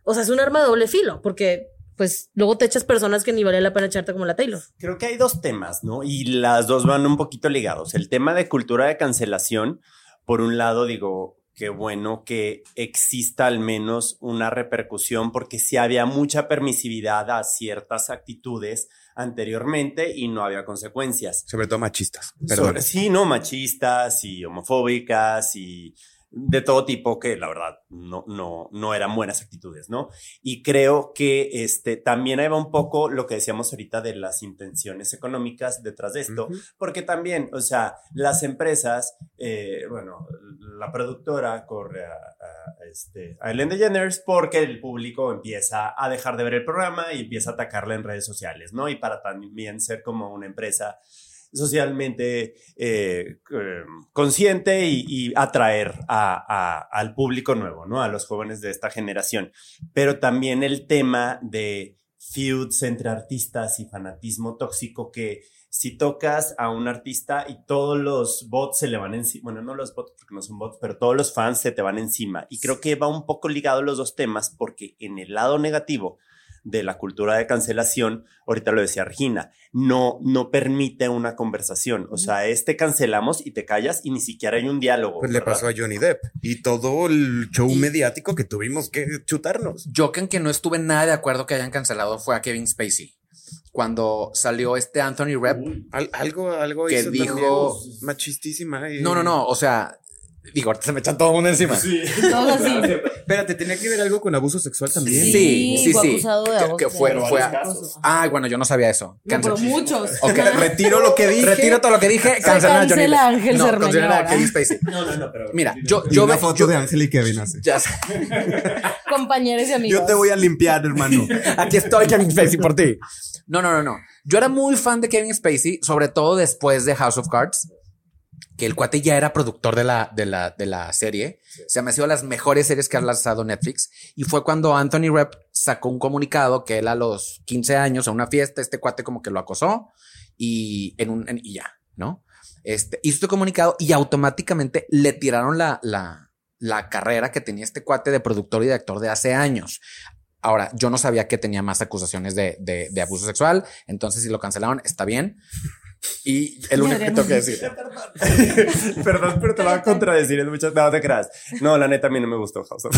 o sea, es un arma de doble filo, porque pues luego te echas personas que ni vale la pena echarte como la Taylor. Creo que hay dos temas, ¿no? Y las dos van un poquito ligados. El tema de cultura de cancelación, por un lado, digo, qué bueno que exista al menos una repercusión, porque sí había mucha permisividad a ciertas actitudes anteriormente y no había consecuencias. Sobre todo machistas. Perdón. Sobre- sí, no, machistas y homofóbicas y de todo tipo que la verdad no, no, no eran buenas actitudes, ¿no? Y creo que este, también ahí va un poco lo que decíamos ahorita de las intenciones económicas detrás de esto, porque también, o sea, las empresas, eh, bueno, la productora corre a, a, este, a Ellen DeGeneres porque el público empieza a dejar de ver el programa y empieza a atacarla en redes sociales, ¿no? Y para también ser como una empresa socialmente eh, consciente y, atraer a- al público nuevo, ¿no? A los jóvenes de esta generación. Pero también el tema de feuds entre artistas y fanatismo tóxico que si tocas a un artista y todos los bots se le van encima, bueno, no los bots porque no son bots, pero todos los fans se te van encima. Y creo que va un poco ligado los dos temas porque en el lado negativo de la cultura de cancelación, ahorita lo decía Regina, no, no permite una conversación. O sea, este cancelamos y te callas y ni siquiera hay un diálogo. Pues le pasó a Johnny Depp y todo el show mediático que tuvimos que chutarnos. Yo que en que no estuve nada de acuerdo que hayan cancelado fue a Kevin Spacey. Cuando salió este Anthony Rep. Al- algo, algo Que hizo dijo- machistísima. y- No, no, no. O sea, digo, ahorita se me echa todo el mundo encima. Todo así. Espérate, tenía que ver algo con abuso sexual también. Sí, sí, fue sí. acusado de Que- abuso que fue- de- fue- acoso. Ah, bueno, yo no sabía eso. No, pero muchos. Ok, Retiro lo que dije. Retiro todo lo que dije. Se Cancela a Johnny Ángel No, cancela a. Kevin Spacey. No, no, no, pero. Mira, yo, yo, una ve- foto yo- de Ángel y Kevin hace. ya sé. Compañeros y amigos. Yo te voy a limpiar, hermano. Aquí estoy, Kevin Spacey, por ti. No, no, no, no. Yo era muy fan de Kevin Spacey, sobre todo después de House of Cards, que el cuate ya era productor de la, de la, de la serie. Se me ha sido las mejores series que ha lanzado Netflix. Y fue cuando Anthony Rep sacó un comunicado que él a los 15 años, a una fiesta, este cuate como que lo acosó y en un, en- y ya, ¿no? Este, hizo este comunicado y automáticamente le tiraron la, la, la carrera que tenía este cuate de productor y de actor de hace años. Ahora, yo no sabía que tenía más acusaciones de, de, de abuso sexual, entonces si lo cancelaron, está bien. Y el único que tengo que decir. Perdón, pero te lo voy a contradecir en muchas. No, te creas. No, la neta, a mí no me gustó House of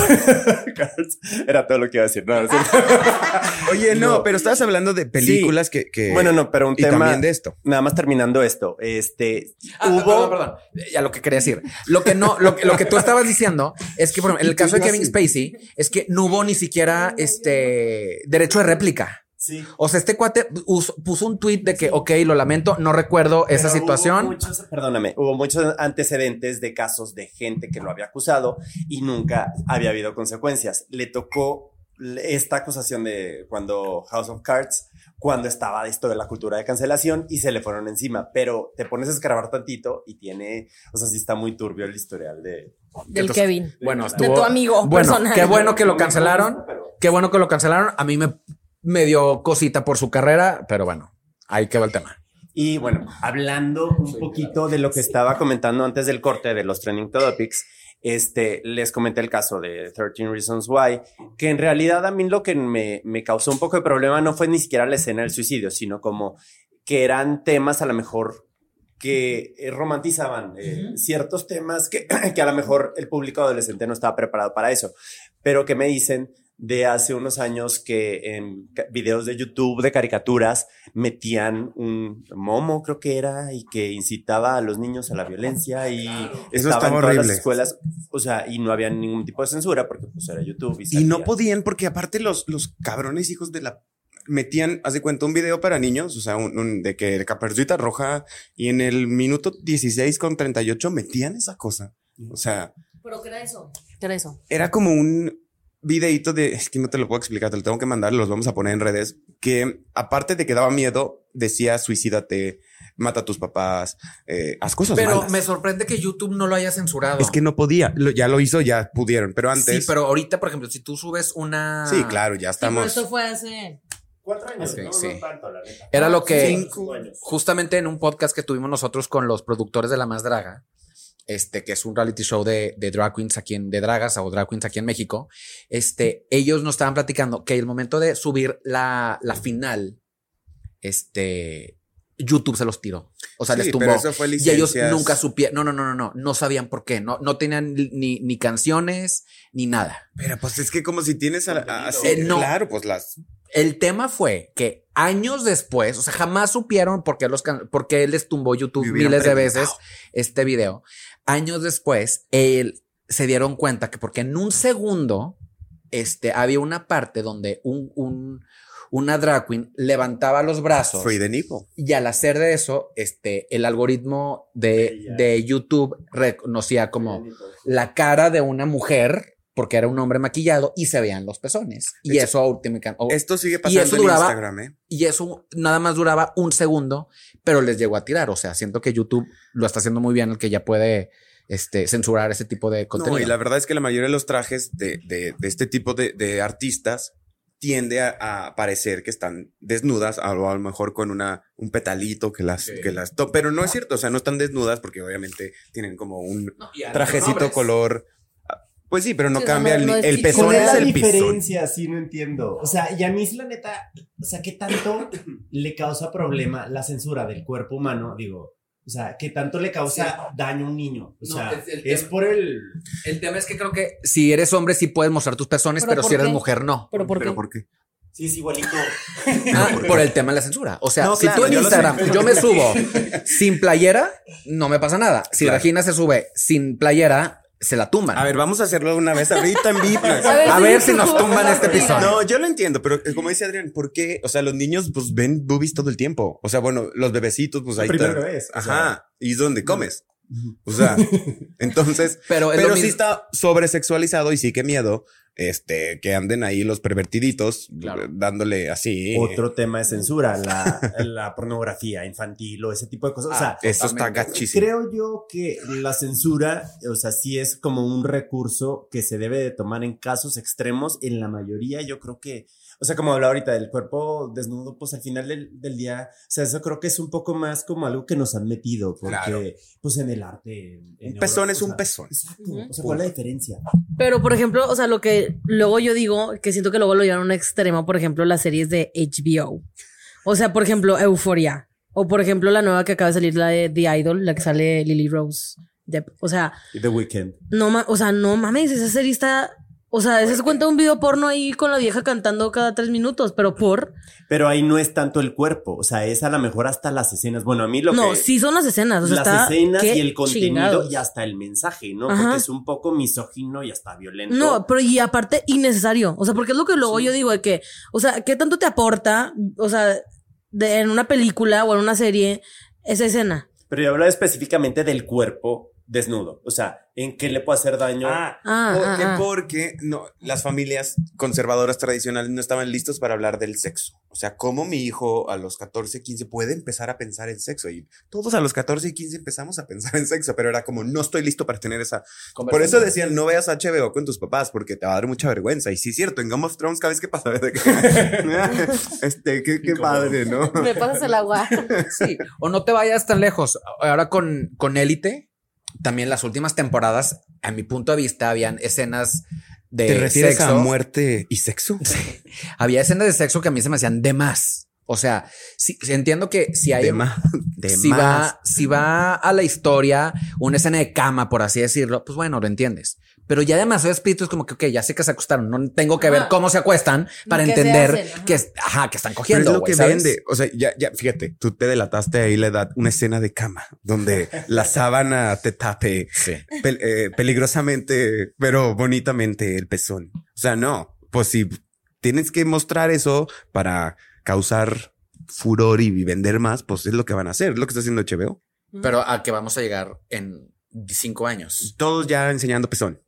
Cards. Era todo lo que iba a decir. No, no. Oye, no, pero estabas hablando de películas que, que- Bueno, no, pero un y tema. también de esto. Nada más terminando esto. Este. Ah, hubo. perdón, perdón. Ya lo que quería decir. Lo que no, lo, que- lo que tú estabas diciendo es que, por ejemplo, en el caso de Kevin Spacey, es que no hubo ni siquiera este derecho de réplica. Sí. O sea, este cuate us- puso un tweet de que, ok, lo lamento, no recuerdo esa situación. Hubo muchos, perdóname, hubo muchos antecedentes de casos de gente que lo había acusado y nunca había habido consecuencias. Le tocó esta acusación de cuando House of Cards, cuando estaba esto de la cultura de cancelación y se le fueron encima. Pero te pones a escarbar tantito y tiene, o sea, sí está muy turbio el historial de. Del Kevin. Bueno, De estuvo. tu amigo Bueno, personal. qué bueno que lo cancelaron. Qué bueno que lo cancelaron. A mí me, me dio cosita por su carrera, pero bueno, ahí quedó el tema. Y bueno, hablando un poquito de lo que estaba comentando antes del corte de los trending topics, este, les comenté el caso de 13 Reasons Why, que en realidad a mí lo que me, me causó un poco de problema no fue ni siquiera la escena del suicidio, sino como que eran temas a lo mejor que eh, romantizaban eh, ciertos temas que, que a lo mejor el público adolescente no estaba preparado para eso, pero que me dicen de hace unos años que en videos de YouTube de caricaturas metían un momo, creo que era, y que incitaba a los niños a la violencia y Eso estaba estaba en todas las escuelas, o sea, y no había ningún tipo de censura porque pues era YouTube. Y, Y no podían porque aparte los, los cabrones hijos de la metían, haz de cuenta, un video para niños, o sea, un, un- de que caperucita roja y en el minuto 16 con 38 metían esa cosa. O sea, ¿Pero qué era eso? ¿Qué era eso? era como un videito de, es que no te lo puedo explicar, te lo tengo que mandar, los vamos a poner en redes, que aparte de que daba miedo, decía suicídate, mata a tus papás, eh, haz cosas Pero malas. me sorprende que YouTube no lo haya censurado. Es que no podía, Lo- ya lo hizo, ya pudieron, pero antes. Sí, pero ahorita, por ejemplo, si tú subes una. Sí, claro, ya Sí, pero estamos. esto fue hace... Cuatro años, ¿no? sí. No tanto, la neta. Era lo que Cinco justamente en un podcast que tuvimos nosotros con los productores de La Más Draga, este, que es un reality show de, de drag queens aquí en, de dragas o drag queens aquí en México, este, ellos nos estaban platicando que el momento de subir la, la final, este, YouTube se los tiró. O sea, Sí, les tumbó. pero eso fue Y ellos nunca supieron, no, no, no, no, no, no sabían por qué, no, no tenían ni, ni canciones ni nada. Pero pues es que como si tienes a, Eh, no. claro, pues las El tema fue que años después, o sea, jamás supieron por qué los can- por qué les tumbó YouTube miles de veces este video. Años después, el se dieron cuenta que porque en un segundo este, había una parte donde un, un- una drag queen levantaba los brazos Free the nipple. y al hacer de eso, este, el algoritmo de, de YouTube reconocía como la cara de una mujer porque era un hombre maquillado y se veían los pezones. Y Esto- eso últimamente- o- Esto sigue pasando eso en duraba- Instagram, ¿eh? y eso nada más duraba un segundo, pero les llegó a tirar. O sea, siento que YouTube lo está haciendo muy bien, el que ya puede este, censurar ese tipo de contenido. No, y la verdad es que la mayoría de los trajes de, de- de este tipo de, de artistas tiende a, a parecer que están desnudas, a, o a lo mejor con una, un petalito que las, que las, pero no es cierto, o sea, no están desnudas porque obviamente tienen como un trajecito color. Pues sí, pero no Sí, cambia no- el, no es el chico. pezón ¿Cuál es es la el diferencia? Sí, no entiendo. O sea, y a mí, la neta, o sea, ¿qué tanto le causa problema la censura del cuerpo humano? Digo, o sea, ¿qué tanto le causa daño a un niño? O No, sea, es el es, tema. por el... El tema es que creo que si eres hombre sí puedes mostrar tus pezones, ¿Pero pero, si eres qué? mujer no. ¿Pero por ¿Pero qué? por qué? Sí, es igualito. Ah, por el tema de la censura. O sea, No, si claro, tú en yo. Instagram yo me subo sin playera, no me pasa nada. Si Claro. Regina se sube sin playera, se la tumban. A ver, vamos a hacerlo una vez ahorita en vivo. ver, A ver si nos tumban este episodio. No, yo lo entiendo, pero eh, como dice Adrián, ¿por qué? O sea, los niños pues ven boobies todo el tiempo. O sea, bueno, los bebecitos pues ahí primera vez, o Ajá. ¿Y dónde comes? O sea, entonces, Pero pero sí mismo. está sobresexualizado y sí que miedo, este, que anden ahí los pervertiditos Claro. eh, dándole así. Otro tema de censura, la, la pornografía infantil o ese tipo de cosas. o sea, Eso está gachísimo. Creo yo que la censura, o sea, sí es como un recurso que se debe de tomar en casos extremos. En la mayoría, yo creo que, o sea, como hablaba ahorita del cuerpo desnudo, pues al final del, del día, o sea, eso creo que es un poco más como algo que nos han metido, porque, Claro. pues en el arte. en- en Un pezón Europa, es o un pezón. Exacto. Ujú. O sea, ¿cuál es la diferencia? Pero, por ejemplo, o sea, lo que luego yo digo, que siento que luego lo llevan a un extremo, por ejemplo, las series de HBO. O sea, por ejemplo, Euphoria. O, por ejemplo, la nueva que acaba de salir, la de The Idol, la que sale Lily Rose Depp. O sea, The Weeknd. no, o sea, no mames, esa serie está... O sea, ese se cuenta un video porno ahí con la vieja cantando cada tres minutos, pero por... Pero ahí no es tanto el cuerpo, o sea, es a lo mejor hasta las escenas. Bueno, a mí lo no, que... sí son las escenas. O sea, las está... escenas y el contenido chingados. y hasta el mensaje, ¿no? Ajá. Porque es un poco misógino y hasta violento. No, pero y aparte innecesario. O sea, porque es lo que luego yo digo de que, o sea, ¿qué tanto te aporta, o sea, de, en una película o en una serie esa escena? Pero yo hablo específicamente del cuerpo desnudo. O sea, ¿en qué le puede hacer daño? Ah, Ah, porque, ah, ah. porque no, las familias conservadoras tradicionales no estaban listos para hablar del sexo. O sea, cómo mi hijo a los 14, 15 puede empezar a pensar en sexo. Y todos a los 14 y 15 empezamos a pensar en sexo, pero era como, no estoy listo para tener esa. Por eso decían, no veas HBO con tus papás porque te va a dar mucha vergüenza. Y sí, es cierto, en Game of Thrones cada vez que pasa, este, qué, qué padre, ¿no? Me pasas el agua. Sí, o no te vayas tan lejos. Ahora con, con Élite, también las últimas temporadas, a mi punto de vista, habían escenas de ¿Te refieres sexo. a muerte y sexo? Había escenas de sexo que a mí se me hacían de más. O sea, sí, entiendo que si hay De más. De si más. va, si va a la historia, una escena de cama, por así decirlo, pues bueno, lo entiendes. Pero ya demasiado espíritu es como que, ok, ya sé que se acostaron, no tengo que ver Ajá. cómo se acuestan para entender hacen, ajá. que, es- ajá, que están Pero cogiendo. es lo güey, que ¿sabes? vende. O sea, ya, ya, fíjate, tú te delataste ahí la edad, una escena de cama donde la sábana te tape pel- eh, peligrosamente, pero bonitamente el pezón. O sea, no, pues si tienes que mostrar eso para causar furor y vender más, pues es lo que van a hacer, es lo que está haciendo HBO. Pero a que vamos a llegar en cinco años. Todos ya enseñando pezón.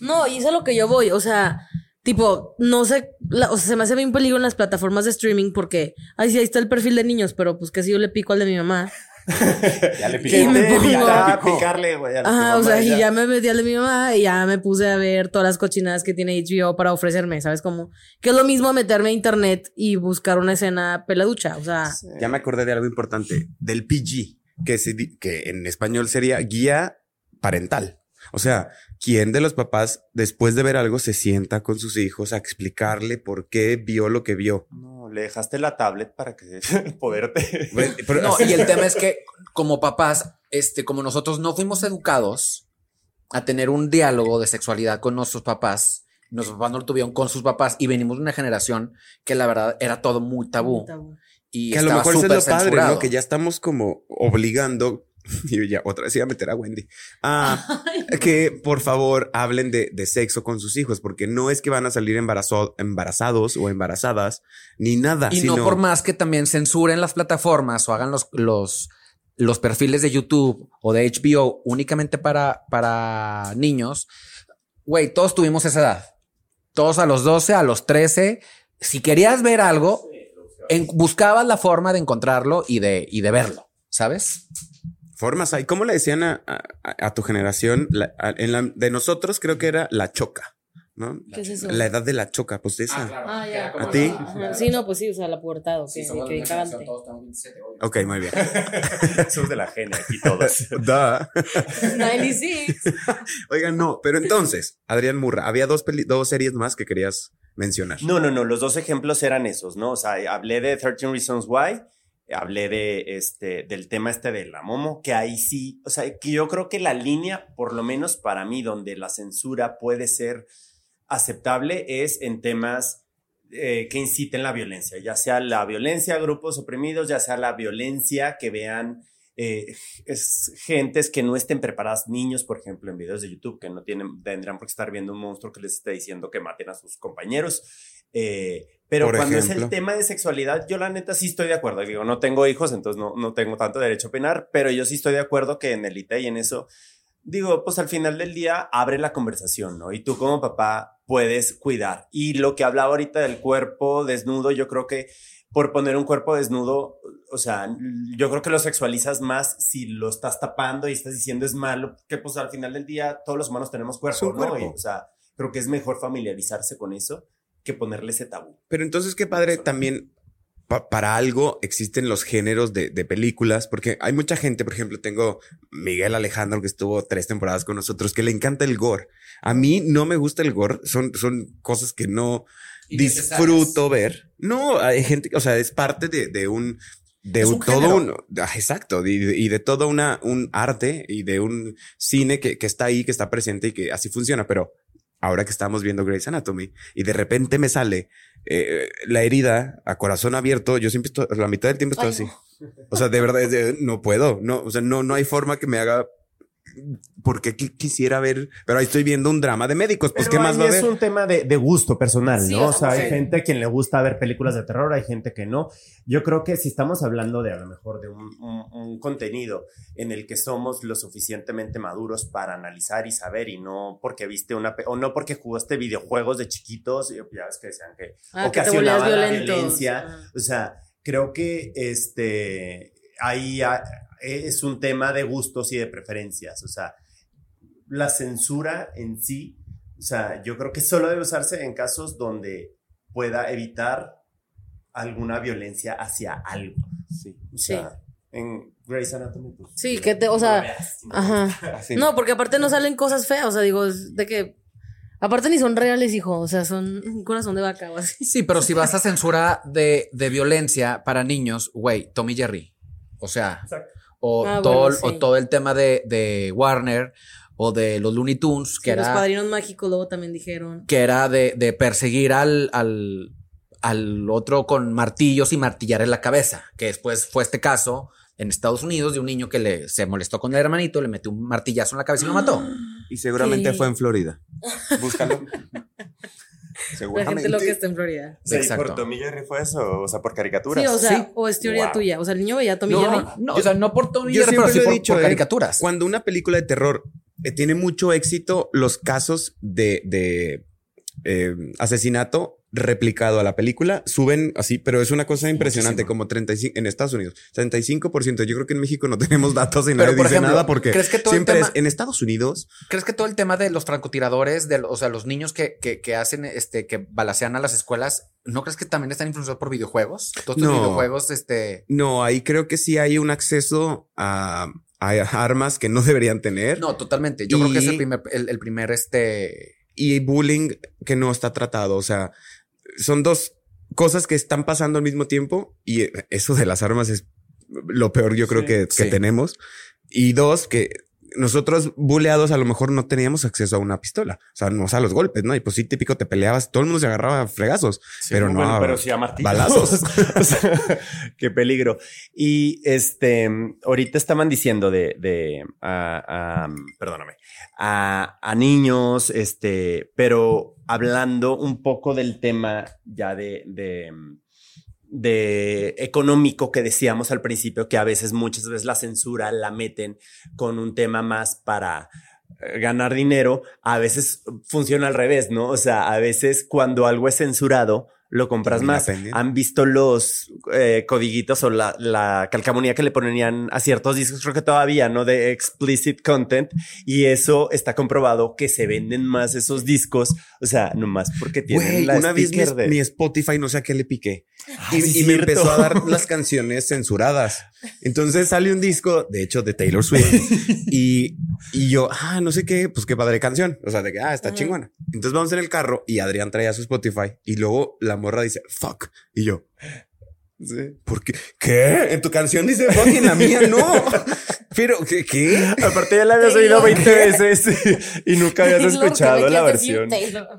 No, y eso es a lo que yo voy. O sea, tipo, no sé, la- o sea, se me hace bien peligro en las plataformas de streaming porque, ay, sí, ahí está el perfil de niños, pero pues que si yo le pico al de mi mamá. Ya le piqué. me pongo- evita picarle, güey. Ajá, o mamá, sea, y ya me metí al de mi mamá y ya me puse a ver todas las cochinadas que tiene HBO para ofrecerme, ¿sabes cómo? Que es lo mismo meterme a internet y buscar una escena peladucha, o sea, Ya me acordé de algo importante, del PG, que, se que en español sería guía parental. O sea, ¿quién de los papás después de ver algo se sienta con sus hijos a explicarle por qué vio lo que vio? No, le dejaste la tablet para que poderte. Bueno, pero- No, y el tema es que como papás, este, como nosotros no fuimos educados a tener un diálogo de sexualidad con nuestros papás, nuestros papás no lo tuvieron con sus papás y venimos de una generación que la verdad era todo muy tabú. Y que a lo mejor es lo padre. ¿no? Que ya estamos como obligando y ya otra vez iba a meter a Wendy. Ah, que por favor hablen de, de sexo con sus hijos, porque no es que van a salir embarazo- embarazados o embarazadas, ni nada. Y sino, no por más que también censuren las plataformas o hagan los, los, los perfiles de YouTube o de HBO únicamente para, para niños. Güey, todos tuvimos esa edad. Todos a los 12, a los 13. Si querías ver algo, en- buscabas la forma de encontrarlo y de, y de verlo, ¿sabes? Formas hay. ¿Cómo le decían a, a- a tu generación? La- a- en la, de nosotros creo que era la choca, ¿no? ¿Qué es eso? La edad de la choca, pues esa. Ah, ya. ¿A ti? Ajá. Sí, no, pues sí, o sea, la pubertad, ok, que cagante. Ok, muy bien. Somos de la gene aquí todos. Duh. 96. Oigan, no, pero entonces, Adrián Murra, había dos, peli- dos series más que querías mencionar. No, no, no, los dos ejemplos eran esos, ¿no? O sea, hablé de 13 Reasons Why, hablé de este, del tema este de la Momo, que ahí sí, o sea, que yo creo que la línea, por lo menos para mí, donde la censura puede ser aceptable es en temas eh, que inciten la violencia, ya sea la violencia a grupos oprimidos, ya sea la violencia que vean eh, es gentes que no estén preparadas, niños, por ejemplo, en videos de YouTube, que no tienen, tendrán por qué estar viendo un monstruo que les esté diciendo que maten a sus compañeros. Eh, pero Por cuando es el tema de sexualidad, yo la neta sí estoy de acuerdo. Digo, no tengo hijos, entonces no, no tengo tanto derecho a opinar, pero yo sí estoy de acuerdo que en el IT y en eso, digo, pues al final del día abre la conversación, ¿no? Y tú como papá puedes cuidar. Y lo que hablaba ahorita del cuerpo desnudo, yo creo que por poner un cuerpo desnudo, o sea, yo creo que lo sexualizas más si lo estás tapando y estás diciendo es malo, que pues al final del día todos los humanos tenemos cuerpo, ¿no? cuerpo. Y, o sea, creo que es mejor familiarizarse con eso que ponerle ese tabú. Pero entonces, qué padre también. pa- para algo existen los géneros de, de películas, porque hay mucha gente, por ejemplo, tengo Miguel Alejandro que estuvo tres temporadas con nosotros, que le encanta el gore. A mí no me gusta el gore, son, son cosas que no disfruto ver. No, hay gente, o sea, es parte de, de un, de un, un todo un, ah, exacto, y, de- y de todo una, un arte y de un cine que, que está ahí, que está presente y que así funciona, pero ahora que estamos viendo Grey's Anatomy y de repente me sale eh, la herida a corazón abierto, yo siempre estoy, la mitad del tiempo estoy Ay, así. O sea, de verdad, de, no puedo, no, o sea, no, no hay forma que me haga porque qui- quisiera ver, pero ahí estoy viendo un drama de médicos, pues Pero qué más va a es ver. un tema de, de gusto personal, Sí, ¿no? o sea, hay sí. gente a quien le gusta ver películas de terror, hay gente que no. Yo creo que si estamos hablando de a lo mejor de un, un- un contenido en el que somos lo suficientemente maduros para analizar y saber y no porque viste una o no porque jugaste videojuegos de chiquitos, y ya ves que decían que Ah, que te volvías ocasionaba la violencia. Ajá. O sea, creo que este ahí ah, es un tema de gustos y de preferencias. O sea, la censura en sí, o sea, yo creo que solo debe usarse en casos donde pueda evitar alguna violencia hacia algo. Sí. O sea, en Grey's Anatomy, pues, Sí, que te, o sea, no veas, no. ajá. Así. No, porque aparte no salen cosas feas, o sea, digo, es de que aparte ni son reales, hijo, o sea, son un corazón de vaca o así. Sí, pero si vas a censura de, de violencia para niños, güey, Tommy Jerry. O sea, Exacto. o, Ah, todo, bueno, o todo el tema de, de Warner o de los Looney Tunes, que Que los era, padrinos mágicos luego también dijeron. que era de, de perseguir al, al, al otro con martillos y martillar en la cabeza, que después fue este caso en Estados Unidos de un niño que le, se molestó con el hermanito, le metió un martillazo en la cabeza y lo mató. Y seguramente fue en Florida. Búscalo. La seguramente. gente lo que está en Florida. ¿y Exacto. por Tommy Jerry fue eso? O sea, por caricaturas. Sí, o sea, Sí. o es teoría Wow. tuya. O sea, el niño veía a Tommy No, Jerry. no, no, o sea, no por Tommy Jerry, pero siempre sí por, dicho, por ¿eh? caricaturas. Cuando una película de terror eh, tiene mucho éxito, los casos de, de eh, asesinato replicado a la película suben así, pero es una cosa impresionante, Muchísimo. como 35 en Estados Unidos, 35%. Yo creo que en México no tenemos datos y Pero, nadie por dice ejemplo, nada porque ¿crees que todo el siempre tema- es en Estados Unidos. ¿Crees que todo el tema de los francotiradores, de, o sea, los niños que, que, que hacen, este, que balacean a las escuelas, ¿no crees que también están influenciados por videojuegos? Todos No. videojuegos, este... No, ahí creo que sí hay un acceso a, a armas que no deberían tener No, totalmente. Yo creo que es el primer, el, el primer, este... y bullying que no está tratado. O sea, son dos cosas que están pasando al mismo tiempo y eso de las armas es lo peor yo creo Sí. que, que Sí. tenemos. Y dos, que nosotros buleados a lo mejor no teníamos acceso a una pistola, o sea, no a los golpes, ¿no? Y pues sí, típico, te peleabas, todo el mundo se agarraba a fregazos, pero no, bueno, pero sí a martillazos. balazos. O sea, qué peligro. Y este, ahorita estaban diciendo de, de, a- a- perdóname, a, a niños, este, pero hablando un poco del tema ya de, de, de económico que decíamos al principio, que a veces, muchas veces la censura la meten con un tema más para eh, ganar dinero, a veces funciona al revés, ¿no? O sea, a veces cuando algo es censurado, lo compras Termina más. pendiente. Han visto los eh, codiguitos o la, la calcamonía que le ponían a ciertos discos, creo que todavía, ¿no? De explicit content. Y eso está comprobado que se venden más esos discos. O sea, nomás porque tienen la una vez mi, de... mi Spotify no sé a qué le piqué Ay, y, me empezó a dar las canciones censuradas. Entonces sale un disco, de hecho, de Taylor Swift y, y yo, ah, no sé qué, pues qué padre canción. O sea, de que, ah, está Ajá. chingona. Entonces vamos en el carro y Adrián traía su Spotify y luego la morra dice, fuck. Y yo, sí, ¿por qué? ¿Qué? En tu canción dice fuck y en la mía no. Pero, ¿qué? qué? Aparte ya la habías oído 20 veces y nunca habías escuchado la versión.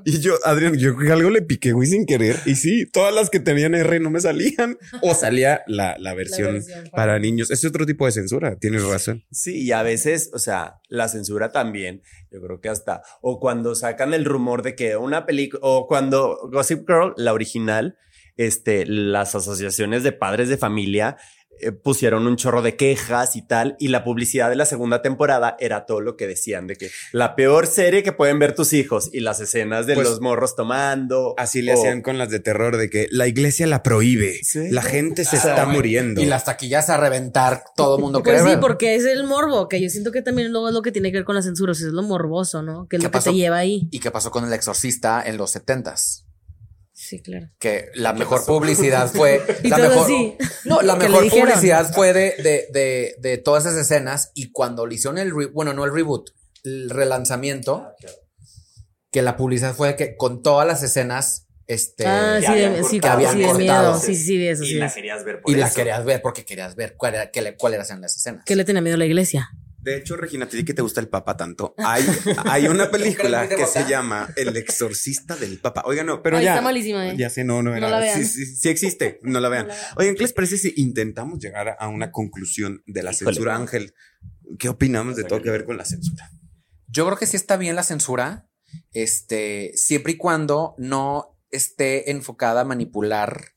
Y yo, Adrián, yo creo que algo le piqué, güey, sin querer. Y sí, todas las que tenían R no me salían. O salía la, la versión, versión para- para niños. Es otro tipo de censura. Tienes razón. Sí, y a veces, o sea, la censura también, yo creo que hasta, o cuando sacan el rumor de que una película, o cuando Gossip Girl, la original, este, las asociaciones de padres de familia eh, pusieron un chorro de quejas y tal, y la publicidad de la segunda temporada era todo lo que decían de que la peor serie que pueden ver tus hijos y las escenas de Pues, los morros tomando. Así le o- hacían con las de terror de que la iglesia la prohíbe. Sí. La gente se Ah, está muriendo. Y las taquillas a reventar, todo el mundo Pues quiere sí, ver. porque es el morbo, que yo siento que también luego es lo que tiene que ver con la censura, o sea, es lo morboso, ¿no? Que es ¿Qué lo que pasó? te lleva ahí. ¿Y qué pasó con el exorcista en los setentas? Sí, claro. Que la mejor publicidad fue. Y la todo mejor, así. No, la mejor publicidad fue de, de, de, de todas esas escenas. Y cuando le hicieron el. re- bueno, no el reboot, el relanzamiento, que la publicidad fue que con todas las escenas. Este, ah, sí, habían de, sí, cortado. sí, de Habían miedo. cortado. Sí, sí, de eso, y sí. la querías ver por y la querías ver porque querías ver cuál era, qué le- cuáles eran las escenas. ¿Qué le tenía miedo a la iglesia? De hecho, Regina, te di que te gusta el Papa tanto. Hay, hay una película ¿Crees que se llama El exorcista del Papa. Oigan, no, pero Ay, ya. está malísima, ¿eh? Ya sé, no, no, No era- la vean. Sí, sí, sí existe. No la vean. Oigan, ¿qué les parece si intentamos llegar a una conclusión de la Híjole. censura, Ángel? ¿Qué opinamos de todo que ver con la censura? Yo creo que sí está bien la censura, este, siempre y cuando no esté enfocada a manipular,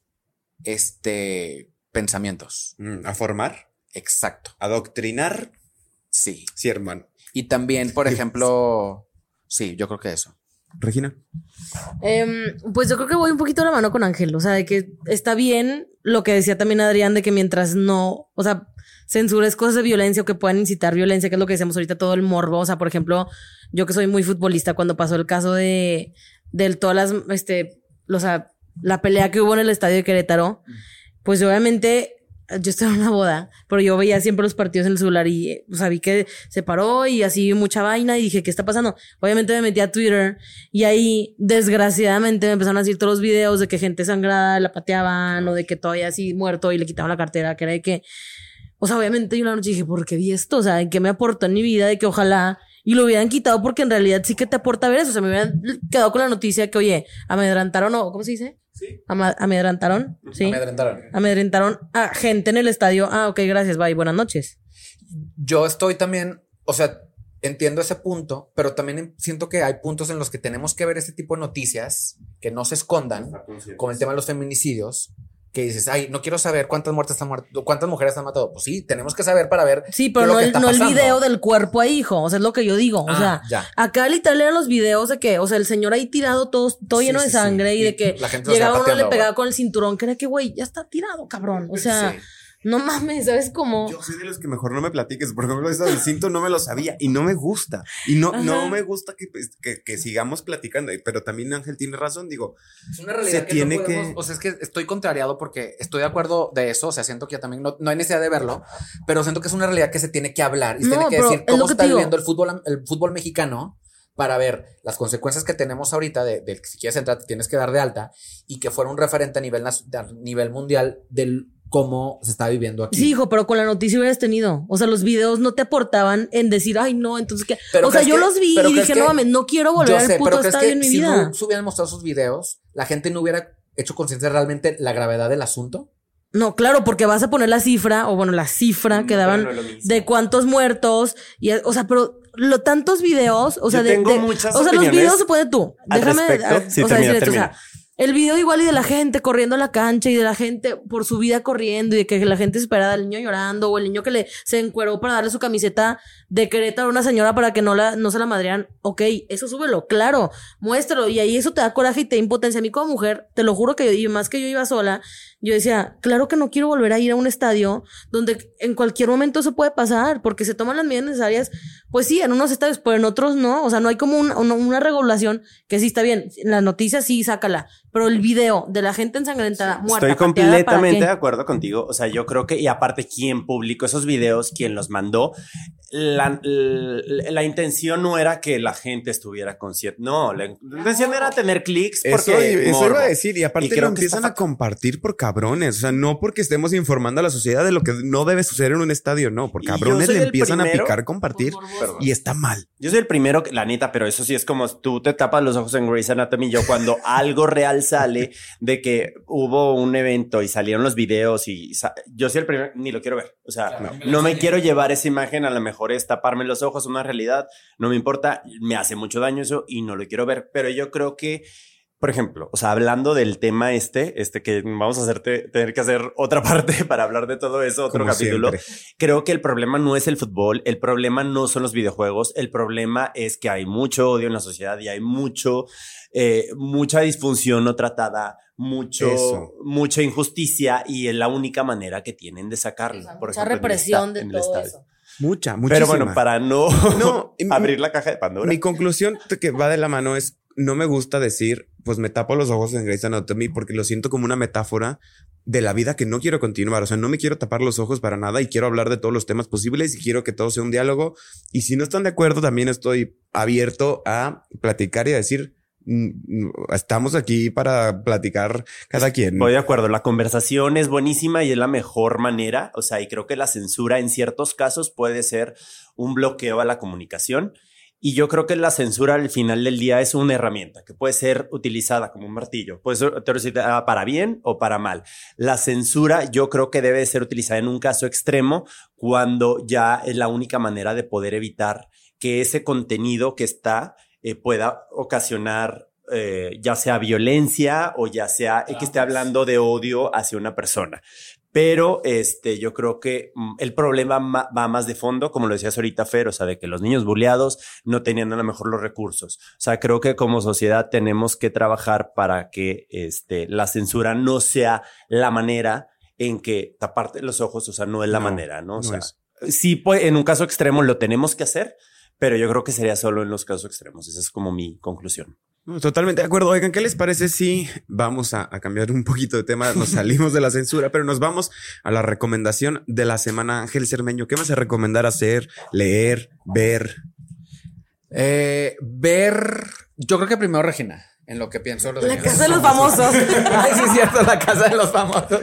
este, pensamientos. Mm, ¿A formar? Exacto. ¿Adoctrinar? Sí. Sí, hermano. Y también, por ejemplo, sí, yo creo que eso. Regina. Em, pues yo creo que voy un poquito a la mano con Ángel, o sea, de que está bien lo que decía también Adrián, de que mientras no, o sea, censures cosas de violencia o que puedan incitar violencia, que es lo que decíamos ahorita, todo el morbo, o sea, por ejemplo, yo que soy muy futbolista, cuando pasó el caso de, del todas las, este, o sea, la pelea que hubo en el estadio de Querétaro, pues obviamente yo estaba en una boda, pero yo veía siempre los partidos en el celular y, eh, o sea, vi que se paró y así mucha vaina y dije, ¿qué está pasando? Obviamente me metí a Twitter y ahí, desgraciadamente, me empezaron a decir todos los videos de que gente sangrada la pateaban o de que todavía así muerto y le quitaban la cartera, que era de que, o sea, obviamente yo una noche dije, ¿por qué vi esto? O sea, ¿en qué me aportó en mi vida? De que ojalá y lo hubieran quitado porque en realidad sí que te aporta ver eso. O sea, me hubieran quedado con la noticia que, oye, amedrantaron o, ¿cómo se dice? Sí. Ama- amedrantaron, sí. Amedrentaron. Amedrentaron a gente en el estadio. Ah, ok, gracias, bye, buenas noches. Yo estoy también, o sea, entiendo ese punto, pero también siento que hay puntos en los que tenemos que ver este tipo de noticias que no se escondan, como el tema de los feminicidios, que dices, ay, no quiero saber cuántas muertes han muerto, cuántas mujeres han matado. Pues sí, tenemos que saber para ver. Sí, pero no el, no el video del cuerpo ahí, hijo. O sea, es lo que yo digo. o Ah, sea, ya. acá literal eran los videos de que, o sea, el señor ahí tirado todo, todo Sí, lleno sí, de sangre y Y de que la gente lo llegaba uno le pegaba con el cinturón, que era que, güey, ya está tirado, cabrón. O sea. No mames, ¿sabes cómo? Yo soy de los que mejor no me platiques. Por ejemplo, eso del cinto no me lo sabía y no me gusta. Y no, no me gusta que, pues, que, que sigamos platicando. Pero también Ángel tiene razón. Digo, Es una realidad Se que tiene no podemos- que- O sea, es que estoy contrariado porque estoy de acuerdo de eso. O sea, siento que también no, no hay necesidad de verlo, pero siento que es una realidad que se tiene que hablar y se No, tiene que decir es lo cómo que está viviendo el fútbol, el fútbol mexicano para ver las consecuencias que tenemos ahorita de, de que si quieres entrar te tienes que dar de alta y que fuera un referente a nivel, a nivel mundial del cómo se está viviendo aquí. Sí, hijo, pero con la noticia hubieras tenido. O sea, los videos no te aportaban en decir, ay, no, entonces qué. Pero o sea, yo que- los vi y dije, que- no mames, no quiero volver Yo al sé, puto pero estadio que en mi si vida. no se hubieran mostrado sus videos, la gente no hubiera hecho conciencia realmente la gravedad del asunto. No, claro, porque vas a poner la cifra, o bueno, la cifra que No, daban no de cuántos muertos, y, o sea, pero lo tantos videos, o sea, Yo de, tengo de- muchas o sea, los videos se puede tú. al Déjame, respecto. a- Sí, o sea, termina, decir esto, o termina. sea, el video igual y de la gente corriendo a la cancha y de la gente por su vida corriendo y de que la gente espera al niño llorando o el niño que le se encueró para darle su camiseta de Querétaro a una señora para que no la no se la madrean. Ok, eso súbelo, claro, muéstralo y ahí eso te da coraje y te impotencia. A mí como mujer, te lo juro que yo, y más que yo iba sola, yo decía, claro que no quiero volver a ir a un estadio donde en cualquier momento eso puede pasar porque se toman las medidas necesarias. Pues sí, en unos estadios, pero en otros no. O sea, no hay como una, una, regulación que sí está bien. La noticia sí, sácala. Pero el video de la gente ensangrentada, muerta, Estoy pateada, ¿para completamente de acuerdo contigo. O sea, yo creo que, y aparte, quien publicó esos videos, quien los mandó, la, la, la intención no era que la gente estuviera consciente. No, la intención era tener clics Eso, porque. eso morbo. iba a decir, y aparte Y creo lo está empiezan a compartir por cabrones. O sea, no porque estemos informando a la sociedad de lo que no debe suceder en un estadio, no. Por cabrones le empiezan primero- a picar compartir y está mal. Yo soy el primero, que, la neta, pero eso sí es como tú te tapas los ojos en Grey's Anatomy. Yo cuando algo real sale de que hubo un evento y salieron los videos y yo soy el primero, ni lo quiero ver. O sea, no, me quiero llevar esa imagen. A lo mejor es taparme los ojos, una realidad. No me importa, me hace mucho daño eso y no lo quiero ver. Pero yo creo que por ejemplo, o sea, hablando del tema este, este que vamos a hacerte, tener que hacer otra parte para hablar de todo eso, otro Como capítulo. siempre. Creo que el problema no es el fútbol, el problema no son los videojuegos, el problema es que hay mucho odio en la sociedad y hay mucho, eh, mucha disfunción no tratada, mucho, Eso. mucha injusticia y es la única manera que tienen de sacarlo. Por Mucha ejemplo, en el represión de todo eso. Mucha, muchísima. Pero bueno, para no, abrir la caja de Pandora. Mi conclusión que va de la mano es, no me gusta decir, pues me tapo los ojos en Grey's Anatomy porque lo siento como una metáfora de la vida que no quiero continuar. O sea, no me quiero tapar los ojos para nada y quiero hablar de todos los temas posibles y quiero que todo sea un diálogo. Y si no están de acuerdo, también estoy abierto a platicar y a decir, "Mm, mm, estamos aquí para platicar cada quien. Voy de acuerdo, la conversación es buenísima y es la mejor manera, o sea, y creo que la censura en ciertos casos puede ser un bloqueo a la comunicación. Y yo creo que la censura al final del día es una herramienta que puede ser utilizada como un martillo, puede ser utilizada para bien o para mal. La censura yo creo que debe ser utilizada en un caso extremo cuando ya es la única manera de poder evitar que ese contenido que está eh, pueda ocasionar eh, ya sea violencia o ya sea eh, que esté hablando de odio hacia una persona. Pero este, yo creo que mm, el problema ma- va más de fondo, como lo decías ahorita, Fer, o sea, de que los niños bulleados no tenían a lo mejor los recursos. O sea, creo que como sociedad tenemos que trabajar para que este, la censura no sea la manera en que taparte los ojos, o sea, no es la No, manera, ¿no? O no sea, es. sí, pues, en un caso extremo lo tenemos que hacer, pero yo creo que sería solo en los casos extremos. Esa es como mi conclusión. Totalmente de acuerdo. Oigan, ¿qué les parece si vamos a, a cambiar un poquito de tema? Nos salimos de la censura, pero nos vamos a la recomendación de la semana. Ángel Cermeño, ¿qué vas a recomendar hacer, leer, ver? Eh, ver, yo creo que primero Regina, en lo que pienso. los La casa de los famosos. Ay, sí, es cierto, la casa de los famosos.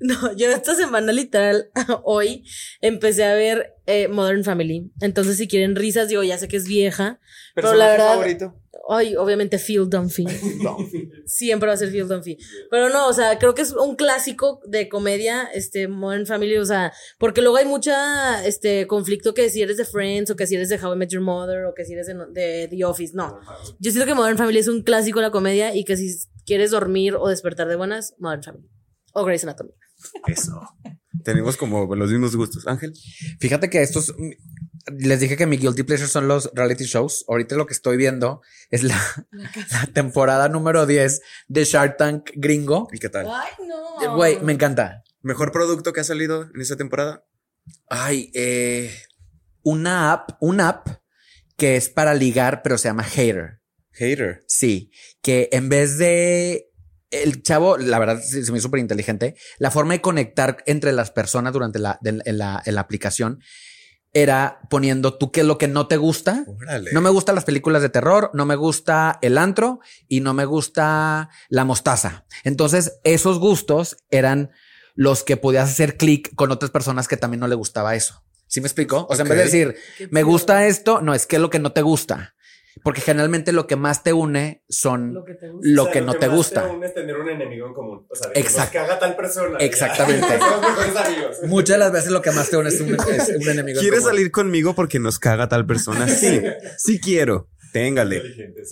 No, yo esta semana literal, hoy, empecé a ver eh, Modern Family. Entonces, si quieren risas, digo, ya sé que es vieja, pero la verdad, ay, obviamente Phil Dunphy. Siempre va a ser Phil Dunphy. Pero no, o sea, creo que es un clásico de comedia, este, Modern Family, o sea, porque luego hay mucha, este, conflicto que si eres de Friends, o que si eres de How I Met Your Mother, o que si eres de, de The Office, no. Yo siento que Modern Family es un clásico de la comedia y que si quieres dormir o despertar de buenas, Modern Family. O Grey's Anatomy. Eso. Tenemos como los mismos gustos. Ángel. Fíjate que estos, les dije que mi guilty pleasure son los reality shows. Ahorita lo que estoy viendo es la, la temporada número 10 de Shark Tank gringo. ¿Y qué tal? Ay, no. Güey, me encanta. ¿Mejor producto que ha salido en esta temporada? Ay, eh, una app, una app que es para ligar, pero se llama Hater. Hater. Sí, que en vez de el chavo, la verdad se se me hizo súper inteligente, la forma de conectar entre las personas durante la, de- en la, en la aplicación era poniendo tú qué es lo que no te gusta. Órale. No me gustan las películas de terror, no me gusta el antro y no me gusta la mostaza. Entonces, esos gustos eran los que podías hacer clic con otras personas que también no le gustaba eso. ¿Sí me explico? O sea, en vez de decir, me gusta esto, no, es que es lo que no te gusta. Porque generalmente lo que más te une son Lo que te gusta. lo que no te gusta. es tener un enemigo en común. O sea, que haga tal persona. Exactamente. Muchas de las veces lo que más te une es un, es un enemigo. en ¿Quieres común. salir conmigo porque nos caga tal persona? Sí, sí quiero. Téngale.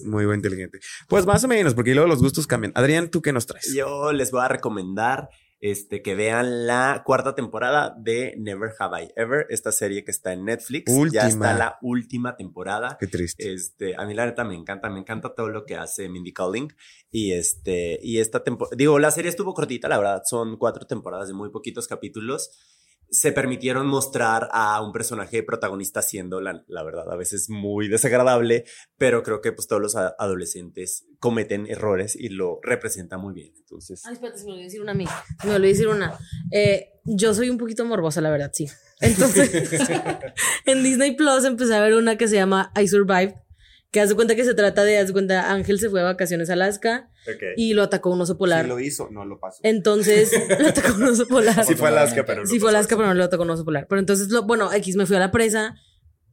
Muy buen inteligente. Pues más o menos, porque luego los gustos cambian. Adrián, ¿tú qué nos traes? Yo les voy a recomendar este, que vean la cuarta temporada de Never Have I Ever, esta serie que está en Netflix. Última. Ya está la última temporada. Qué triste. Este, a mí la neta me encanta, me encanta todo lo que hace Mindy Kaling y este, y esta temporada, digo, la serie estuvo cortita, la verdad, son cuatro temporadas de muy poquitos capítulos. Se permitieron mostrar a un personaje protagonista siendo la, la verdad, a veces muy desagradable, pero creo que pues todos los adolescentes cometen errores y lo representa muy bien. Entonces, Ay, espérate, se me olvidó decir una a mí. Se me olvidó decir una. Eh, yo soy un poquito morbosa, la verdad, sí. Entonces, en Disney Plus empecé a ver una que se llama I Survived, que hace cuenta que se trata de, hace cuenta, Ángel se fue de vacaciones a Alaska y lo atacó un oso polar. Si lo hizo, no lo pasó. Entonces, lo atacó un oso polar. sí fue Alaska, pero no Sí fue pasó Alaska, pero no lo atacó un oso polar. Pero entonces, lo, bueno, X me fui a la presa.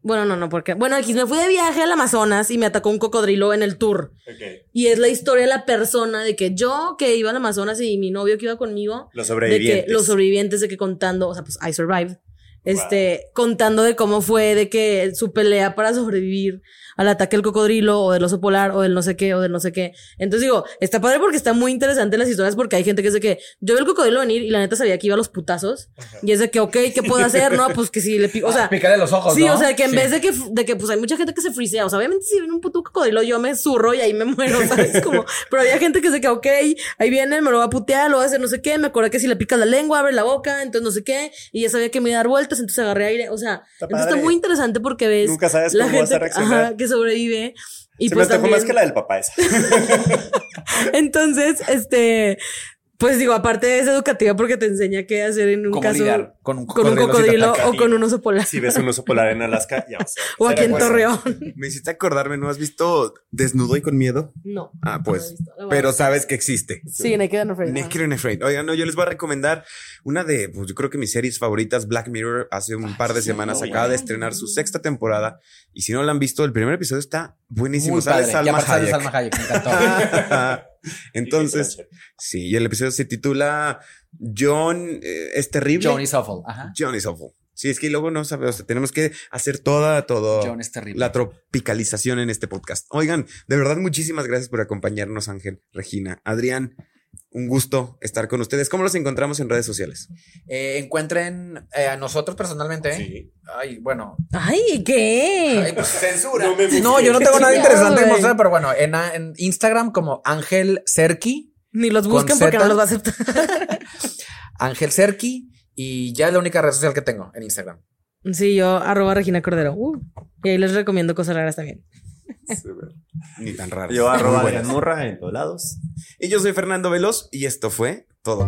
Bueno, no, no, porque. Bueno, X me fui de viaje al Amazonas y me atacó un cocodrilo en el tour. Ok. Y es la historia de la persona de que yo que iba al Amazonas y mi novio que iba conmigo, Los de sobrevivientes. que los sobrevivientes de que contando, o sea, pues I survived. Este, contando de cómo fue, de que su pelea para sobrevivir al ataque del cocodrilo o del oso polar o del no sé qué o del no sé qué. Entonces digo, está padre porque está muy interesante las historias porque hay gente que es de que yo vi el cocodrilo venir y la neta sabía que iba a los putazos y es de que, ok, ¿qué puedo hacer? No, pues que si le pico, o sea, Pícale los ojos. Sí, ¿no? o sea, que en Sí. vez de que, de que pues hay mucha gente que se frisea. O sea, obviamente si viene un puto cocodrilo, yo me zurro y ahí me muero, ¿sabes? Como, pero había gente que se queda, ok, ahí viene, me lo va a putear, lo va a hacer no sé qué. Me acuerdo que si le picas la lengua, abre la boca, entonces no sé qué. Y ya sabía que me iba a dar vueltas, entonces agarré aire. O sea, entonces está muy interesante porque ves Nunca sabes la cómo vas gente a reaccionar. ajá, que sobrevive. Y Se pues me también, más que la del papá esa. entonces, este, pues digo, aparte es educativa porque te enseña qué hacer en un ¿Cómo caso lidiar con un con un cocodrilo si cocodrilo o con un oso polar. si ves un oso polar en Alaska, ya vas a ver. O aquí en Torreón. Me hiciste acordarme, ¿no has visto Desnudo y con miedo? No. Ah, no lo he pues, pero sabes que existe. Sí, Naked and Afraid. Naked and Afraid. Oigan, no, yo les voy a recomendar una de, pues yo creo que mis series favoritas, Black Mirror, hace un par de semanas acaba de estrenar su sexta temporada. Y si no la han visto, el primer episodio está buenísimo. Muy Sale padre. Salma Hayek. Salma Hayek, me encantó. Entonces, sí, y el episodio se titula John eh, es terrible. John is awful. Ajá. John is awful. Sí, es que luego no sabemos, o sea, tenemos que hacer toda, todo. John es terrible. La tropicalización en este podcast. Oigan, de verdad, muchísimas gracias por acompañarnos, Ángel, Regina, Adrián. Un gusto estar con ustedes. ¿Cómo los encontramos en redes sociales? Eh, encuentren eh, a nosotros personalmente. Sí. Ay, bueno. Ay, ¿qué? Ay, pues, Censura. No, me no, yo no tengo nada interesante que güey. mostrar, pero bueno, en, en Instagram como Ángel Serki. Ni los busquen porque no los va a aceptar. Ángel Serki. Y ya es la única red social que tengo en Instagram. Sí, yo arroba Regina Cordero. Uh, y ahí les recomiendo cosas raras también. Ni tan raro. Yo arroba Muy Adrián buenas. Murra en todos lados. Y yo soy Fernando Veloz y esto fue Todo.